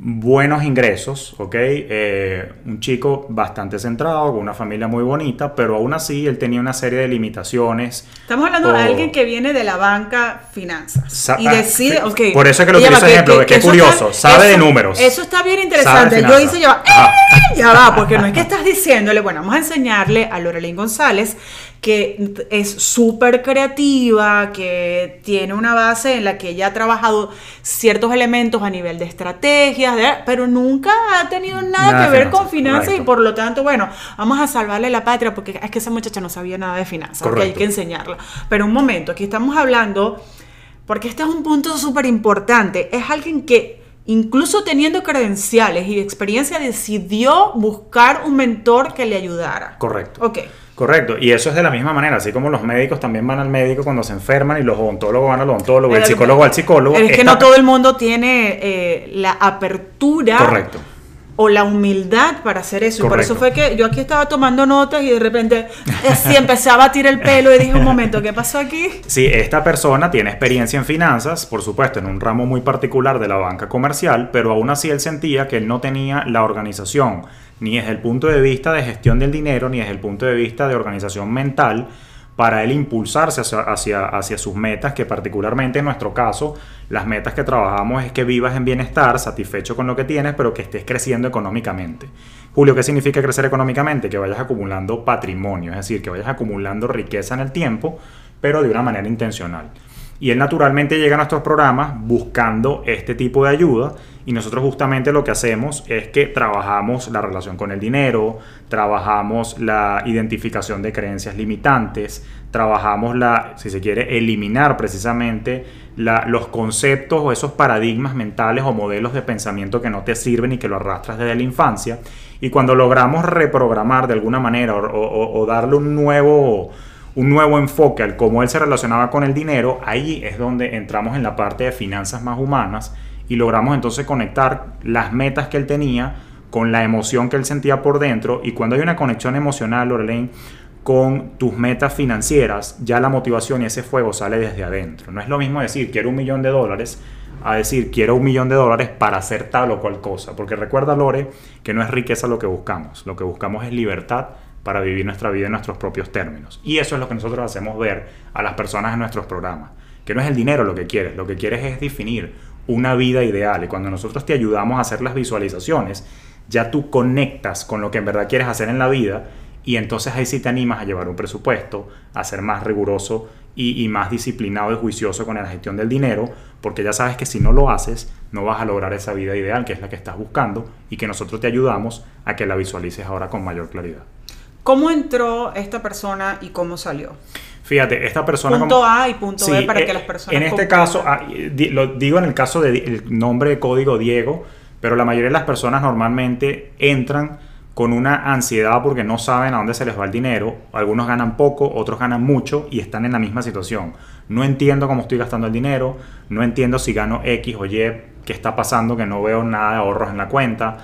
buenos ingresos, ¿ok? Eh, un chico bastante centrado, con una familia muy bonita, pero aún así él tenía una serie de limitaciones. Estamos hablando de alguien que viene de la banca finanzas. y ah, decide, okay, Por eso es que lo utilizo ejemplo, que, es curioso, sabe de números. Eso está bien interesante. Yo hice yo, ¡eh! ya va, porque no es que estás diciéndole, bueno, vamos a enseñarle a Lorelín González que es súper creativa, que tiene una base en la que ella ha trabajado ciertos elementos a nivel de estrategias, pero nunca ha tenido nada, que ver con finanzas y por lo tanto, bueno, vamos a salvarle la patria porque es que esa muchacha no sabía nada de finanzas, porque hay que enseñarla. Pero un momento, aquí estamos hablando, porque este es un punto súper importante, es alguien que incluso teniendo credenciales y experiencia, decidió buscar un mentor que le ayudara. Correcto. Ok. Correcto, y eso es de la misma manera, así como los médicos también van al médico cuando se enferman y los odontólogos van al odontólogo, el psicólogo al psicólogo. Es que no todo el mundo tiene eh, la apertura. Correcto. O la humildad para hacer eso. Y por eso fue que yo aquí estaba tomando notas y de repente así empecé a batir el pelo y dije, un momento, ¿qué pasó aquí? Sí, esta persona tiene experiencia en finanzas, por supuesto, en un ramo muy particular de la banca comercial, pero aún así él sentía que él no tenía la organización, ni desde el punto de vista de gestión del dinero, ni desde el punto de vista de organización mental, para él impulsarse hacia, sus metas, que particularmente en nuestro caso, las metas que trabajamos es que vivas en bienestar, satisfecho con lo que tienes, pero que estés creciendo económicamente. Julio, ¿qué significa crecer económicamente? Que vayas acumulando patrimonio, es decir, que vayas acumulando riqueza en el tiempo, pero de una manera intencional. Y él naturalmente llega a nuestros programas buscando este tipo de ayuda y nosotros justamente lo que hacemos es que trabajamos la relación con el dinero, trabajamos la identificación de creencias limitantes, trabajamos la, si se quiere, eliminar precisamente los conceptos o esos paradigmas mentales o modelos de pensamiento que no te sirven y que lo arrastras desde la infancia. Y cuando logramos reprogramar de alguna manera o, darle un nuevo un nuevo enfoque al cómo él se relacionaba con el dinero, ahí es donde entramos en la parte de finanzas más humanas y logramos entonces conectar las metas que él tenía con la emoción que él sentía por dentro y cuando hay una conexión emocional, Lorraine, con tus metas financieras, ya la motivación y ese fuego sale desde adentro. No es lo mismo decir quiero un millón de dólares a decir quiero un millón de dólares para hacer tal o cual cosa. Porque recuerda, Lore, que no es riqueza lo que buscamos. Lo que buscamos es libertad para vivir nuestra vida en nuestros propios términos. Y eso es lo que nosotros hacemos ver a las personas en nuestros programas. Que no es el dinero lo que quieres, lo que quieres es definir una vida ideal. Y cuando nosotros te ayudamos a hacer las visualizaciones, ya tú conectas con lo que en verdad quieres hacer en la vida y entonces ahí sí te animas a llevar un presupuesto, a ser más riguroso y, y, más disciplinado y juicioso con la gestión del dinero, porque ya sabes que si no lo haces, no vas a lograr esa vida ideal que es la que estás buscando y que nosotros te ayudamos a que la visualices ahora con mayor claridad. ¿Cómo entró esta persona y cómo salió? Fíjate, esta persona... Punto A y punto B para que eh, las personas... En este caso, ah, lo digo en el caso del nombre de código Diego, pero la mayoría de las personas normalmente entran con una ansiedad porque no saben a dónde se les va el dinero. Algunos ganan poco, otros ganan mucho y están en la misma situación. No entiendo cómo estoy gastando el dinero, no entiendo si gano X o Y, qué está pasando, que no veo nada de ahorros en la cuenta,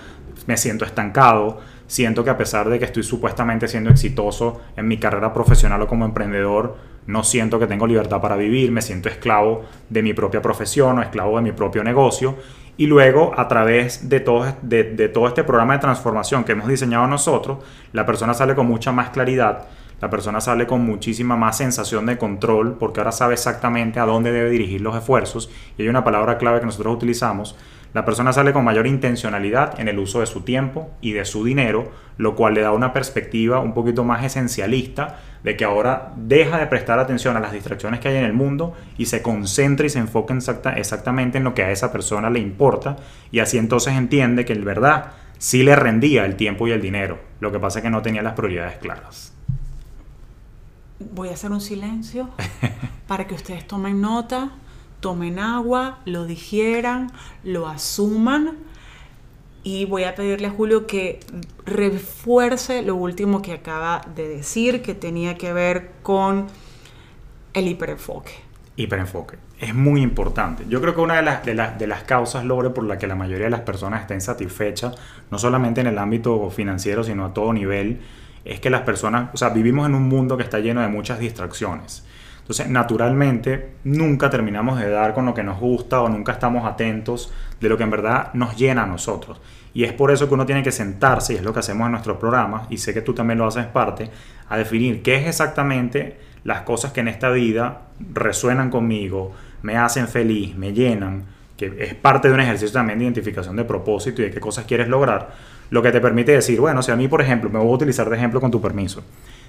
me siento estancado siento que a pesar de que estoy supuestamente siendo exitoso en mi carrera profesional o como emprendedor, no siento que tengo libertad para vivir, me siento esclavo de mi propia profesión o esclavo de mi propio negocio. Y luego, a través de todo, de, todo este programa de transformación que hemos diseñado nosotros, la persona sale con mucha más claridad, la persona sale con muchísima más sensación de control, porque ahora sabe exactamente a dónde debe dirigir los esfuerzos. Y hay una palabra clave que nosotros utilizamos, la persona sale con mayor intencionalidad en el uso de su tiempo y de su dinero, lo cual le da una perspectiva un poquito más esencialista de que ahora deja de prestar atención a las distracciones que hay en el mundo y se concentra y se enfoca exactamente en lo que a esa persona le importa y así entonces entiende que en verdad sí le rendía el tiempo y el dinero, lo que pasa es que no tenía las prioridades claras. Voy a hacer un silencio para que ustedes tomen nota tomen agua, lo digieran, lo asuman. Y voy a pedirle a Julio que refuerce lo último que acaba de decir, que tenía que ver con el hiperenfoque. Hiperenfoque. Es muy importante. Yo creo que una de las, de las, de las causas, Lore, por la que la mayoría de las personas estén satisfechas, no solamente en el ámbito financiero, sino a todo nivel, es que las personas, o sea, vivimos en un mundo que está lleno de muchas distracciones. Entonces, naturalmente, nunca terminamos de dar con lo que nos gusta o nunca estamos atentos de lo que en verdad nos llena a nosotros. Y es por eso que uno tiene que sentarse, y es lo que hacemos en nuestros programas, y sé que tú también lo haces parte, a definir qué es exactamente las cosas que en esta vida resuenan conmigo, me hacen feliz, me llenan, que es parte de un ejercicio también de identificación de propósito y de qué cosas quieres lograr, lo que te permite decir, bueno, si a mí, por ejemplo, me voy a utilizar de ejemplo con tu permiso,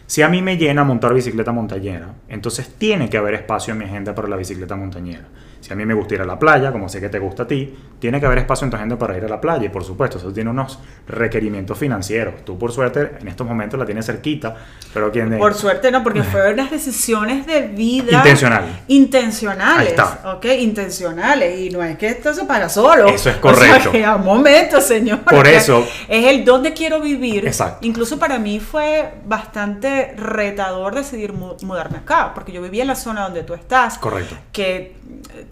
si a mí me llena montar bicicleta montañera, entonces tiene que haber espacio en mi agenda para la bicicleta montañera. Si a mí me gusta ir a la playa, como sé que te gusta a ti, tiene que haber espacio en tu agenda para ir a la playa. Y por supuesto, eso tiene unos requerimientos financieros. Tú, por suerte, en estos momentos la tienes cerquita, pero quien... Por suerte no, porque fueron unas decisiones de vida... Intencionales. Intencionales. Ahí está. Ok, intencionales. Y no es que esto se paga solo. Eso es correcto. O sea, un momento, señor. Por eso... Es el dónde quiero vivir. Exacto. Incluso para mí fue bastante retador decidir mudarme acá, porque yo vivía en la zona donde tú estás. Correcto. Que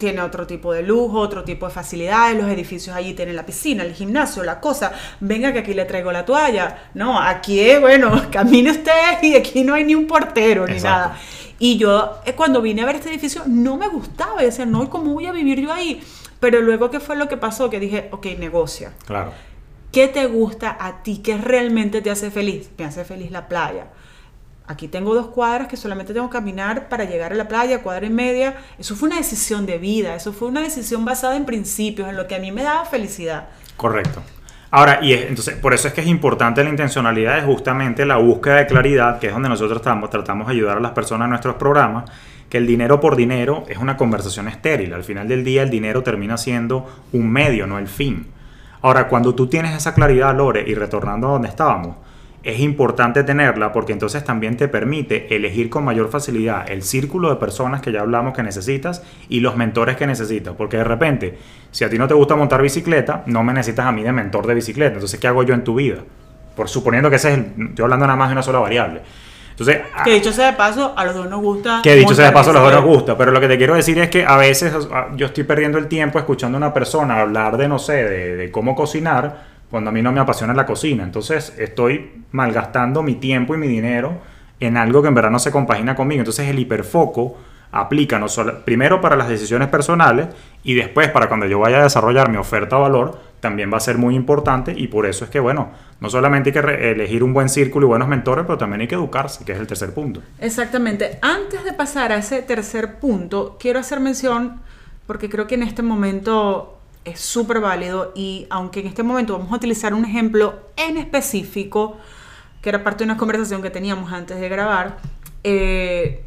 tiene otro tipo de lujo, otro tipo de facilidades, los edificios allí tienen la piscina, el gimnasio, la cosa, venga que aquí le traigo la toalla, no, aquí es, bueno, camine usted y aquí no hay ni un portero ni Exacto. nada. Y yo eh, cuando vine a ver este edificio no me gustaba, y decía, no, ¿y ¿cómo voy a vivir yo ahí? Pero luego, ¿qué fue lo que pasó? Que dije, ok, negocia. Claro. ¿Qué te gusta a ti? ¿Qué realmente te hace feliz? Me hace feliz la playa. Aquí tengo dos cuadras que solamente tengo que caminar para llegar a la playa, cuadra y media. Eso fue una decisión de vida, eso fue una decisión basada en principios, en lo que a mí me daba felicidad. Correcto. Ahora, y es- entonces, por eso es que es importante la intencionalidad, es justamente la búsqueda de claridad, que es donde nosotros tratamos, tratamos de ayudar a las personas en nuestros programas, que el dinero por dinero es una conversación estéril. Al final del día, el dinero termina siendo un medio, no el fin. Ahora, cuando tú tienes esa claridad, Lore, y retornando a donde estábamos, es importante tenerla porque entonces también te permite elegir con mayor facilidad el círculo de personas que ya hablamos que necesitas y los mentores que necesitas. Porque de repente, si a ti no te gusta montar bicicleta, no me necesitas a mí de mentor de bicicleta. Entonces, ¿qué hago yo en tu vida? Por suponiendo que ese es el. Yo hablando nada más de una sola variable. Entonces, Que dicho sea de paso, a los dos nos gusta. que dicho sea de paso, a los dos nos gusta, pero lo que te quiero decir es que a veces ah, yo estoy perdiendo el tiempo escuchando a una persona hablar de, no sé, de, de cómo cocinar, cuando a mí no me apasiona la cocina. Entonces estoy malgastando mi tiempo y mi dinero en algo que en verdad no se compagina conmigo. Entonces el hiperfoco aplica no solo, primero para las decisiones personales y después para cuando yo vaya a desarrollar mi oferta o valor, también va a ser muy importante y por eso es que, bueno, no solamente hay que elegir un buen círculo y buenos mentores, pero también hay que educarse, que es el tercer punto. Exactamente. Antes de pasar a ese tercer punto, quiero hacer mención, porque creo que en este momento es súper válido y aunque en este momento vamos a utilizar un ejemplo en específico, que era parte de una conversación que teníamos antes de grabar, eh,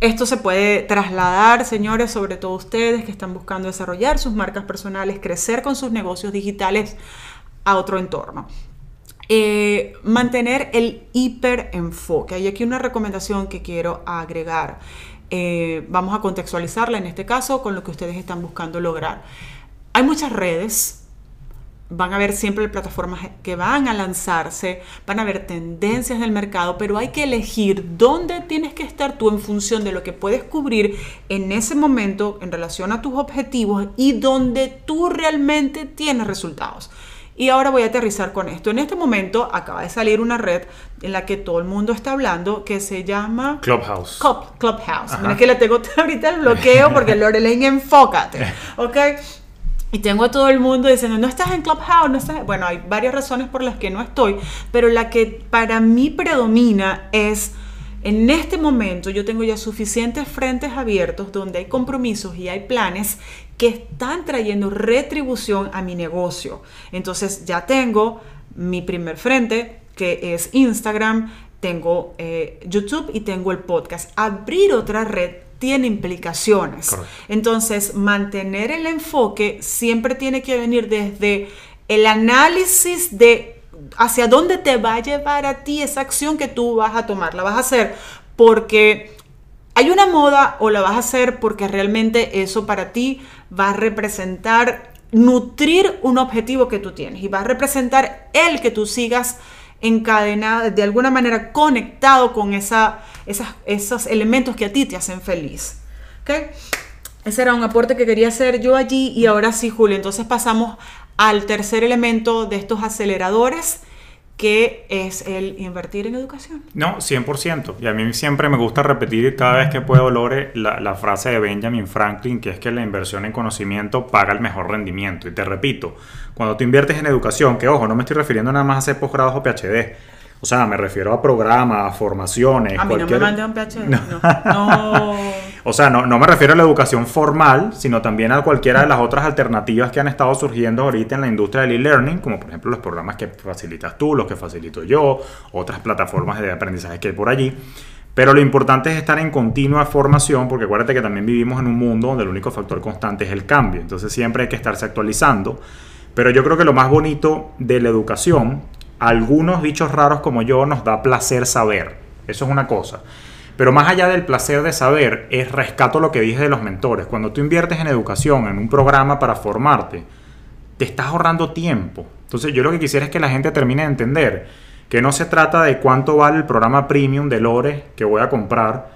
esto se puede trasladar, señores, sobre todo ustedes que están buscando desarrollar sus marcas personales, crecer con sus negocios digitales a otro entorno. Eh, mantener el hiperenfoque. Hay aquí una recomendación que quiero agregar. Eh, vamos a contextualizarla en este caso con lo que ustedes están buscando lograr. Hay muchas redes, van a haber siempre plataformas que van a lanzarse, van a haber tendencias del mercado, pero hay que elegir dónde tienes que estar tú en función de lo que puedes cubrir en ese momento en relación a tus objetivos y donde tú realmente tienes resultados. Y ahora voy a aterrizar con esto. En este momento acaba de salir una red en la que todo el mundo está hablando que se llama Clubhouse. Club- Clubhouse. Mira que le tengo ahorita el bloqueo porque Lorelaine, enfócate. ¿Ok? Y tengo a todo el mundo diciendo, no estás en Clubhouse, no estás... Bueno, hay varias razones por las que no estoy, pero la que para mí predomina es, en este momento yo tengo ya suficientes frentes abiertos donde hay compromisos y hay planes que están trayendo retribución a mi negocio. Entonces ya tengo mi primer frente, que es Instagram, tengo eh, YouTube y tengo el podcast. Abrir otra red tiene implicaciones. Correcto. Entonces, mantener el enfoque siempre tiene que venir desde el análisis de hacia dónde te va a llevar a ti esa acción que tú vas a tomar. La vas a hacer porque hay una moda o la vas a hacer porque realmente eso para ti va a representar nutrir un objetivo que tú tienes y va a representar el que tú sigas encadenado, de alguna manera conectado con esa, esos elementos que a ti te hacen feliz. ¿Ok? Ese era un aporte que quería hacer yo allí y ahora sí, Julio. Entonces pasamos al tercer elemento de estos aceleradores, que es el invertir en educación. No, 100%. Y a mí siempre me gusta repetir cada vez que puedo, Lore, la, la frase de Benjamin Franklin, que es que la inversión en conocimiento paga el mejor rendimiento. Y te repito, cuando tú inviertes en educación, que ojo, no me estoy refiriendo nada más a hacer posgrados o PhD. O sea, me refiero a programas, formaciones. A mí no me manden un PhD. No. no. O sea, no, no me refiero a la educación formal, sino también a cualquiera de las otras alternativas que han estado surgiendo ahorita en la industria del e-learning, como por ejemplo los programas que facilitas tú, los que facilito yo, otras plataformas de aprendizaje que hay por allí. Pero lo importante es estar en continua formación, porque acuérdate que también vivimos en un mundo donde el único factor constante es el cambio. Entonces siempre hay que estarse actualizando. Pero yo creo que lo más bonito de la educación, algunos bichos raros como yo nos da placer saber. Eso es una cosa. Pero más allá del placer de saber, es rescato lo que dije de los mentores. Cuando tú inviertes en educación, en un programa para formarte, te estás ahorrando tiempo. Entonces yo lo que quisiera es que la gente termine de entender que no se trata de cuánto vale el programa premium de Lore que voy a comprar,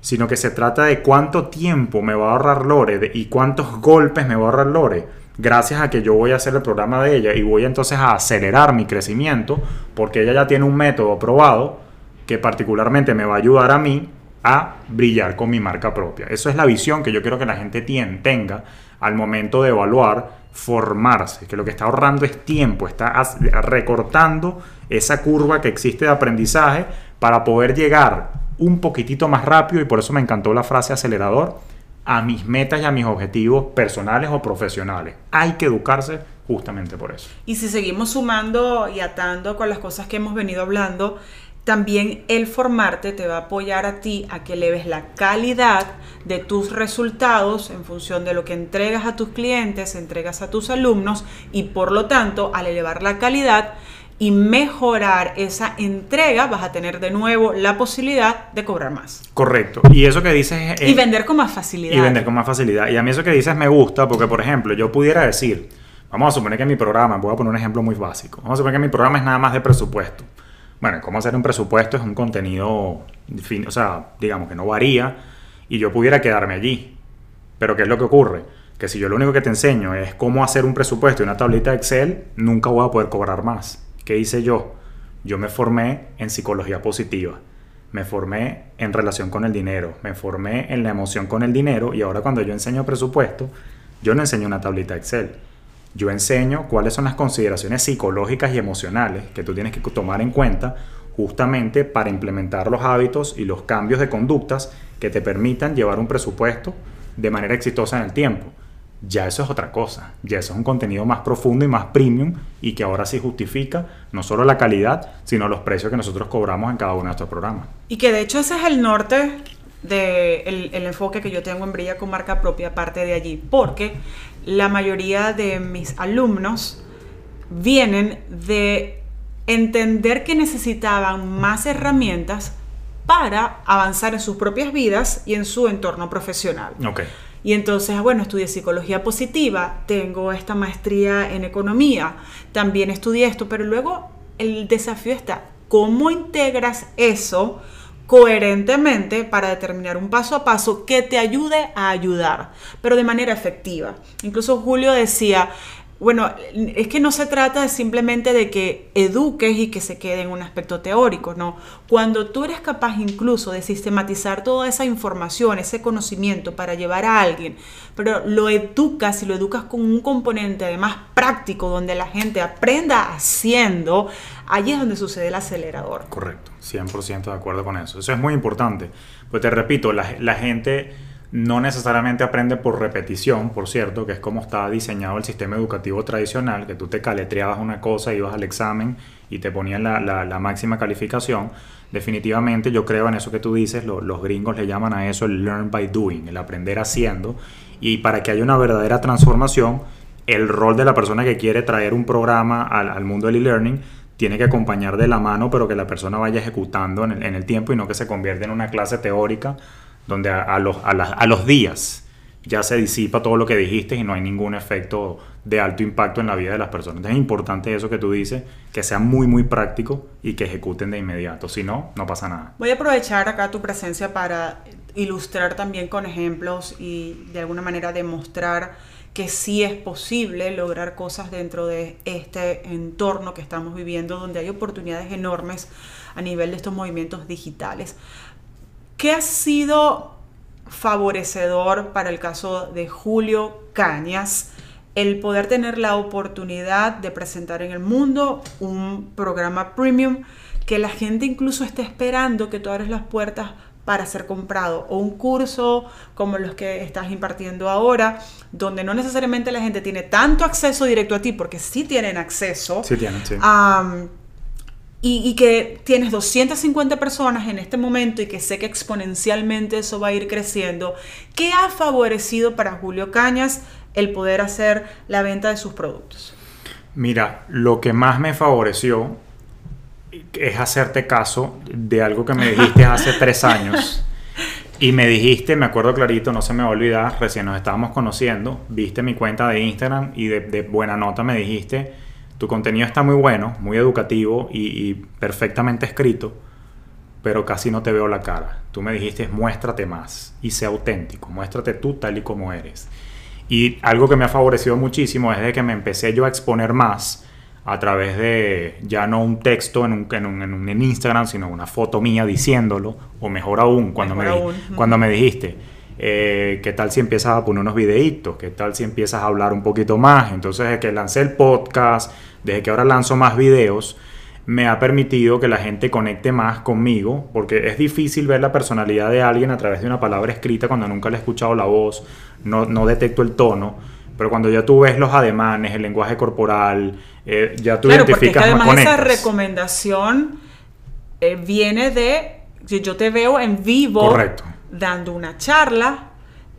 sino que se trata de cuánto tiempo me va a ahorrar Lore y cuántos golpes me va a ahorrar Lore gracias a que yo voy a hacer el programa de ella y voy entonces a acelerar mi crecimiento porque ella ya tiene un método probado que particularmente me va a ayudar a mí a brillar con mi marca propia. Eso es la visión que yo quiero que la gente tenga al momento de evaluar formarse, que lo que está ahorrando es tiempo, está recortando esa curva que existe de aprendizaje para poder llegar un poquitito más rápido y por eso me encantó la frase acelerador a mis metas y a mis objetivos personales o profesionales. Hay que educarse justamente por eso. Y si seguimos sumando y atando con las cosas que hemos venido hablando, también el formarte te va a apoyar a ti a que eleves la calidad de tus resultados en función de lo que entregas a tus clientes, entregas a tus alumnos y por lo tanto al elevar la calidad y mejorar esa entrega vas a tener de nuevo la posibilidad de cobrar más. Correcto. Y eso que dices... Es, y vender con más facilidad. Y vender con más facilidad. Y a mí eso que dices me gusta porque, por ejemplo, yo pudiera decir, vamos a suponer que mi programa, voy a poner un ejemplo muy básico, vamos a suponer que mi programa es nada más de presupuesto. Bueno, cómo hacer un presupuesto es un contenido, o sea, digamos que no varía y yo pudiera quedarme allí. Pero ¿qué es lo que ocurre? Que si yo lo único que te enseño es cómo hacer un presupuesto y una tablita de Excel, nunca voy a poder cobrar más. ¿Qué hice yo? Yo me formé en psicología positiva, me formé en relación con el dinero, me formé en la emoción con el dinero y ahora cuando yo enseño presupuesto, yo no enseño una tablita Excel yo enseño cuáles son las consideraciones psicológicas y emocionales que tú tienes que tomar en cuenta justamente para implementar los hábitos y los cambios de conductas que te permitan llevar un presupuesto de manera exitosa en el tiempo. Ya eso es otra cosa, ya eso es un contenido más profundo y más premium y que ahora sí justifica no solo la calidad, sino los precios que nosotros cobramos en cada uno de estos programas. Y que de hecho ese es el norte del el enfoque que yo tengo en Brilla con marca propia, parte de allí, porque la mayoría de mis alumnos vienen de entender que necesitaban más herramientas para avanzar en sus propias vidas y en su entorno profesional. Okay. Y entonces, bueno, estudié psicología positiva, tengo esta maestría en economía, también estudié esto, pero luego el desafío está, ¿cómo integras eso? coherentemente para determinar un paso a paso que te ayude a ayudar, pero de manera efectiva. Incluso Julio decía, bueno, es que no se trata simplemente de que eduques y que se quede en un aspecto teórico, no. Cuando tú eres capaz incluso de sistematizar toda esa información, ese conocimiento para llevar a alguien, pero lo educas y lo educas con un componente además práctico donde la gente aprenda haciendo, allí es donde sucede el acelerador. Correcto, 100% de acuerdo con eso. Eso es muy importante. Pues te repito, la, la gente no necesariamente aprende por repetición, por cierto, que es como está diseñado el sistema educativo tradicional, que tú te caletreabas una cosa, ibas al examen y te ponían la, máxima calificación. Definitivamente yo creo en eso que tú dices, los gringos le llaman a eso el learn by doing, el aprender haciendo. Y para que haya una verdadera transformación, el rol de la persona que quiere traer un programa al, mundo del e-learning tiene que acompañar de la mano, pero que la persona vaya ejecutando en el tiempo y no que se convierta en una clase teórica donde a, los, a, los días ya se disipa todo lo que dijiste y no hay ningún efecto de alto impacto en la vida de las personas. es importante eso que tú dices, que sea muy, muy práctico y que ejecuten de inmediato. Si no, no pasa nada. Voy a aprovechar acá tu presencia para ilustrar también con ejemplos y de alguna manera demostrar que sí es posible lograr cosas dentro de este entorno que estamos viviendo, donde hay oportunidades enormes a nivel de estos movimientos digitales. ¿Qué ha sido favorecedor para el caso de Julio Cañas? El poder tener la oportunidad de presentar en el mundo un programa premium que la gente incluso esté esperando que tú abres las puertas para ser comprado o un curso como los que estás impartiendo ahora, donde no necesariamente la gente tiene tanto acceso directo a ti, porque sí tienen acceso. Sí tienen, sí y, que tienes 250 personas en este momento y que sé que exponencialmente eso va a ir creciendo, ¿qué ha favorecido para Julio Cañas el poder hacer la venta de sus productos? Mira, lo que más me favoreció es hacerte caso de algo que me dijiste hace tres años. Y me dijiste, me acuerdo clarito, no se me va a olvidar, recién nos estábamos conociendo, viste mi cuenta de Instagram y de, de buena nota me dijiste, tu contenido está muy bueno, muy educativo y, perfectamente escrito, pero casi no te veo la cara. Tú me dijiste, muéstrate más y sé auténtico, muéstrate tú tal y como eres. Y algo que me ha favorecido muchísimo es de que me empecé yo a exponer más a través de ya no un texto en, un, en, un, en, Instagram, sino una foto mía diciéndolo, o mejor aún, cuando, me, cuando me dijiste, eh, ¿qué tal si empiezas a poner unos videitos? ¿Qué tal si empiezas a hablar un poquito más? Entonces, que lancé el podcast, desde que ahora lanzo más videos, me ha permitido que la gente conecte más conmigo, porque es difícil ver la personalidad de alguien a través de una palabra escrita cuando nunca le he escuchado la voz, no, no detecto el tono, pero cuando ya tú ves los ademanes, el lenguaje corporal, eh, ya tú claro, identificas porque además esa recomendación eh, viene de, yo te veo en vivo dando una charla,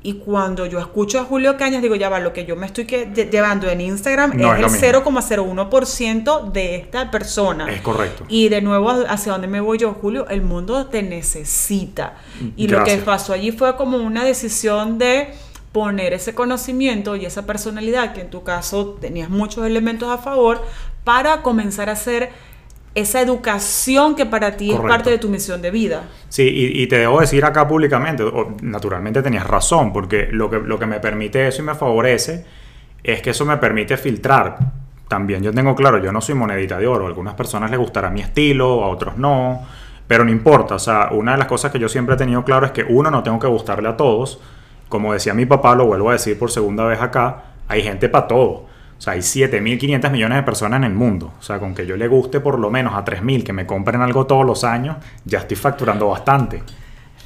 y cuando yo escucho a Julio Cañas, digo, ya va, lo que yo me estoy llevando en Instagram es, el 0,01% de esta persona. Es correcto. Y de nuevo, ¿hacia dónde me voy yo, Julio? El mundo te necesita. Y lo que pasó allí fue como una decisión de poner ese conocimiento y esa personalidad, que en tu caso tenías muchos elementos a favor, para comenzar a hacer esa educación que para ti es parte de tu misión de vida. Sí, y, te debo decir acá públicamente, naturalmente tenías razón, porque lo que, lo que me permite eso y me favorece es que eso me permite filtrar. También yo tengo claro, yo no soy monedita de oro, a algunas personas les gustará mi estilo, a otros no, pero no importa, o sea, una de las cosas que yo siempre he tenido claro es que uno, no tengo que gustarle a todos, como decía mi papá, lo vuelvo a decir por segunda vez acá, hay gente para todo. Sea, hay 7.500 millones de personas en el mundo. O sea, con que yo le guste por lo menos a 3.000 que me compren algo todos los años, ya estoy facturando bastante.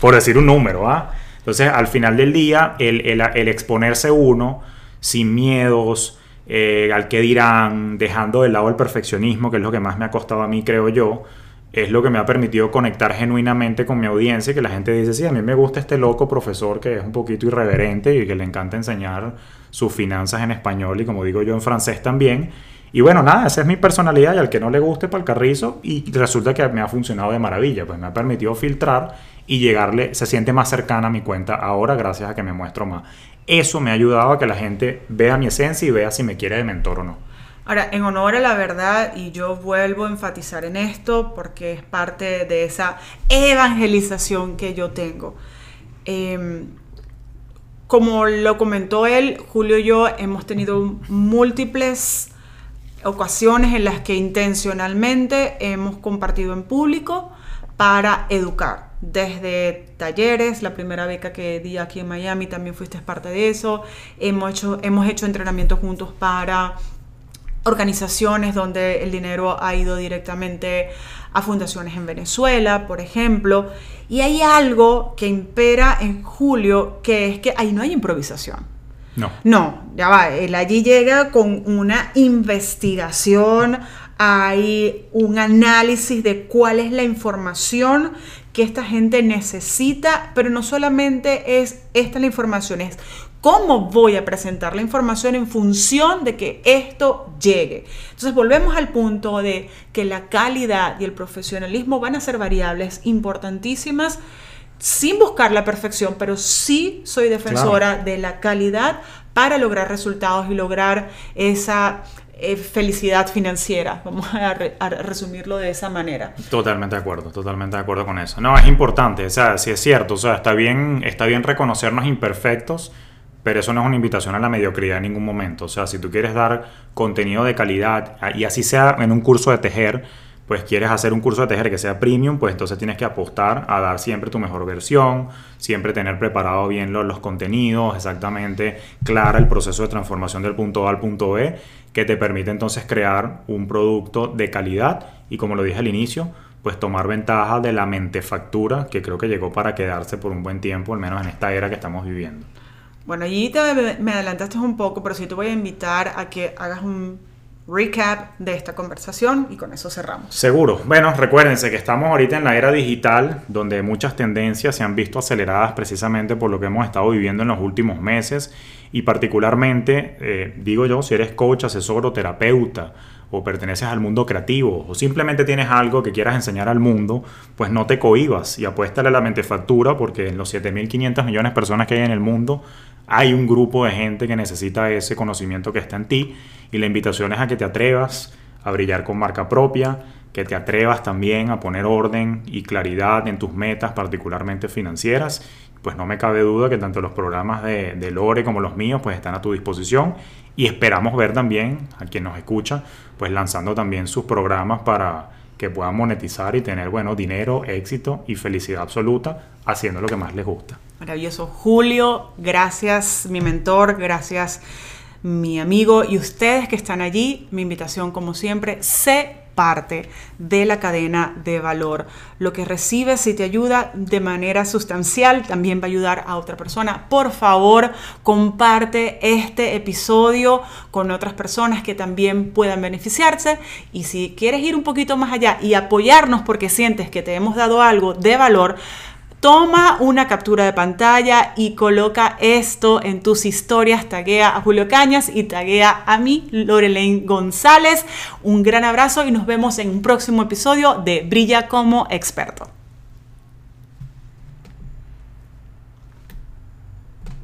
Por decir un número, ¿ah? Entonces, al final del día, el, exponerse uno sin miedos, eh, al que dirán, dejando de lado el perfeccionismo, que es lo que más me ha costado a mí, creo yo, es lo que me ha permitido conectar genuinamente con mi audiencia y que la gente dice, sí, a mí me gusta este loco profesor que es un poquito irreverente y que le encanta enseñar sus finanzas en español y como digo yo en francés también. Y bueno, nada, esa es mi personalidad y al que no le guste para carrizo y resulta que me ha funcionado de maravilla, pues me ha permitido filtrar y llegarle, se siente más cercana a mi cuenta ahora gracias a que me muestro más. Eso me ha ayudado a que la gente vea mi esencia y vea si me quiere de mentor o no. Ahora, en honor a la verdad, y yo vuelvo a enfatizar en esto porque es parte de esa evangelización que yo tengo. Em, como lo comentó él, Julio y yo hemos tenido múltiples ocasiones en las que intencionalmente hemos compartido en público para educar. Desde talleres, la primera beca que di aquí en Miami también fuiste parte de eso. Hemos hecho, hemos hecho entrenamientos juntos para organizaciones donde el dinero ha ido directamente a fundaciones en Venezuela, por ejemplo. Y hay algo que impera en Julio, que es que ahí no hay improvisación. No. No, ya va. Él allí llega con una investigación, hay un análisis de cuál es la información que esta gente necesita, pero no solamente es esta la información, es cómo voy a presentar la información en función de que esto llegue. Entonces volvemos al punto de que la calidad y el profesionalismo van a ser variables importantísimas sin buscar la perfección, pero sí soy defensora de la calidad para lograr resultados y lograr esa eh, felicidad financiera. Vamos a, resumirlo de esa manera. Totalmente de acuerdo, totalmente de acuerdo con eso. No, es importante, o sea, sí es cierto, o sea, está bien, está bien reconocernos imperfectos, pero eso no es una invitación a la mediocridad en ningún momento. O sea, si tú quieres dar contenido de calidad, y así sea en un curso de tejer, pues quieres hacer un curso de tejer que sea premium, pues entonces tienes que apostar a dar siempre tu mejor versión, siempre tener preparado bien los, los contenidos, exactamente clara el proceso de transformación del punto A al punto B, que te permite entonces crear un producto de calidad y como lo dije al inicio, pues tomar ventaja de la mentefactura que creo que llegó para quedarse por un buen tiempo, al menos en esta era que estamos viviendo. Bueno, me adelantaste un poco, pero sí te voy a invitar a que hagas un recap de esta conversación y con eso cerramos. Seguro. Bueno, recuérdense que estamos ahorita en la era digital donde muchas tendencias se han visto aceleradas precisamente por lo que hemos estado viviendo en los últimos meses y particularmente, eh, digo yo, si eres coach, asesor o terapeuta o perteneces al mundo creativo o simplemente tienes algo que quieras enseñar al mundo, pues no te cohibas y apuéstale a la mentefactura porque en los 7.500 millones de personas que hay en el mundo hay un grupo de gente que necesita ese conocimiento que está en ti y la invitación es a que te atrevas a brillar con marca propia, que te atrevas también a poner orden y claridad en tus metas, particularmente financieras. Pues no me cabe duda que tanto los programas de, Lore como los míos pues están a tu disposición y esperamos ver también a quien nos escucha pues lanzando también sus programas para que puedan monetizar y tener, bueno, dinero, éxito y felicidad absoluta haciendo lo que más les gusta. Maravilloso. Julio, gracias mi mentor, gracias mi amigo y ustedes que están allí. Mi invitación, como siempre, sé parte de la cadena de valor. Lo que recibes, si te ayuda de manera sustancial, también va a ayudar a otra persona. Por favor, comparte este episodio con otras personas que también puedan beneficiarse. Y si quieres ir un poquito más allá y apoyarnos porque sientes que te hemos dado algo de valor, Toma una captura de pantalla y coloca esto en tus historias. Taguea a Julio Cañas y taguea a mí, Lorelaine González. Un gran abrazo y nos vemos en un próximo episodio de Brilla como experto.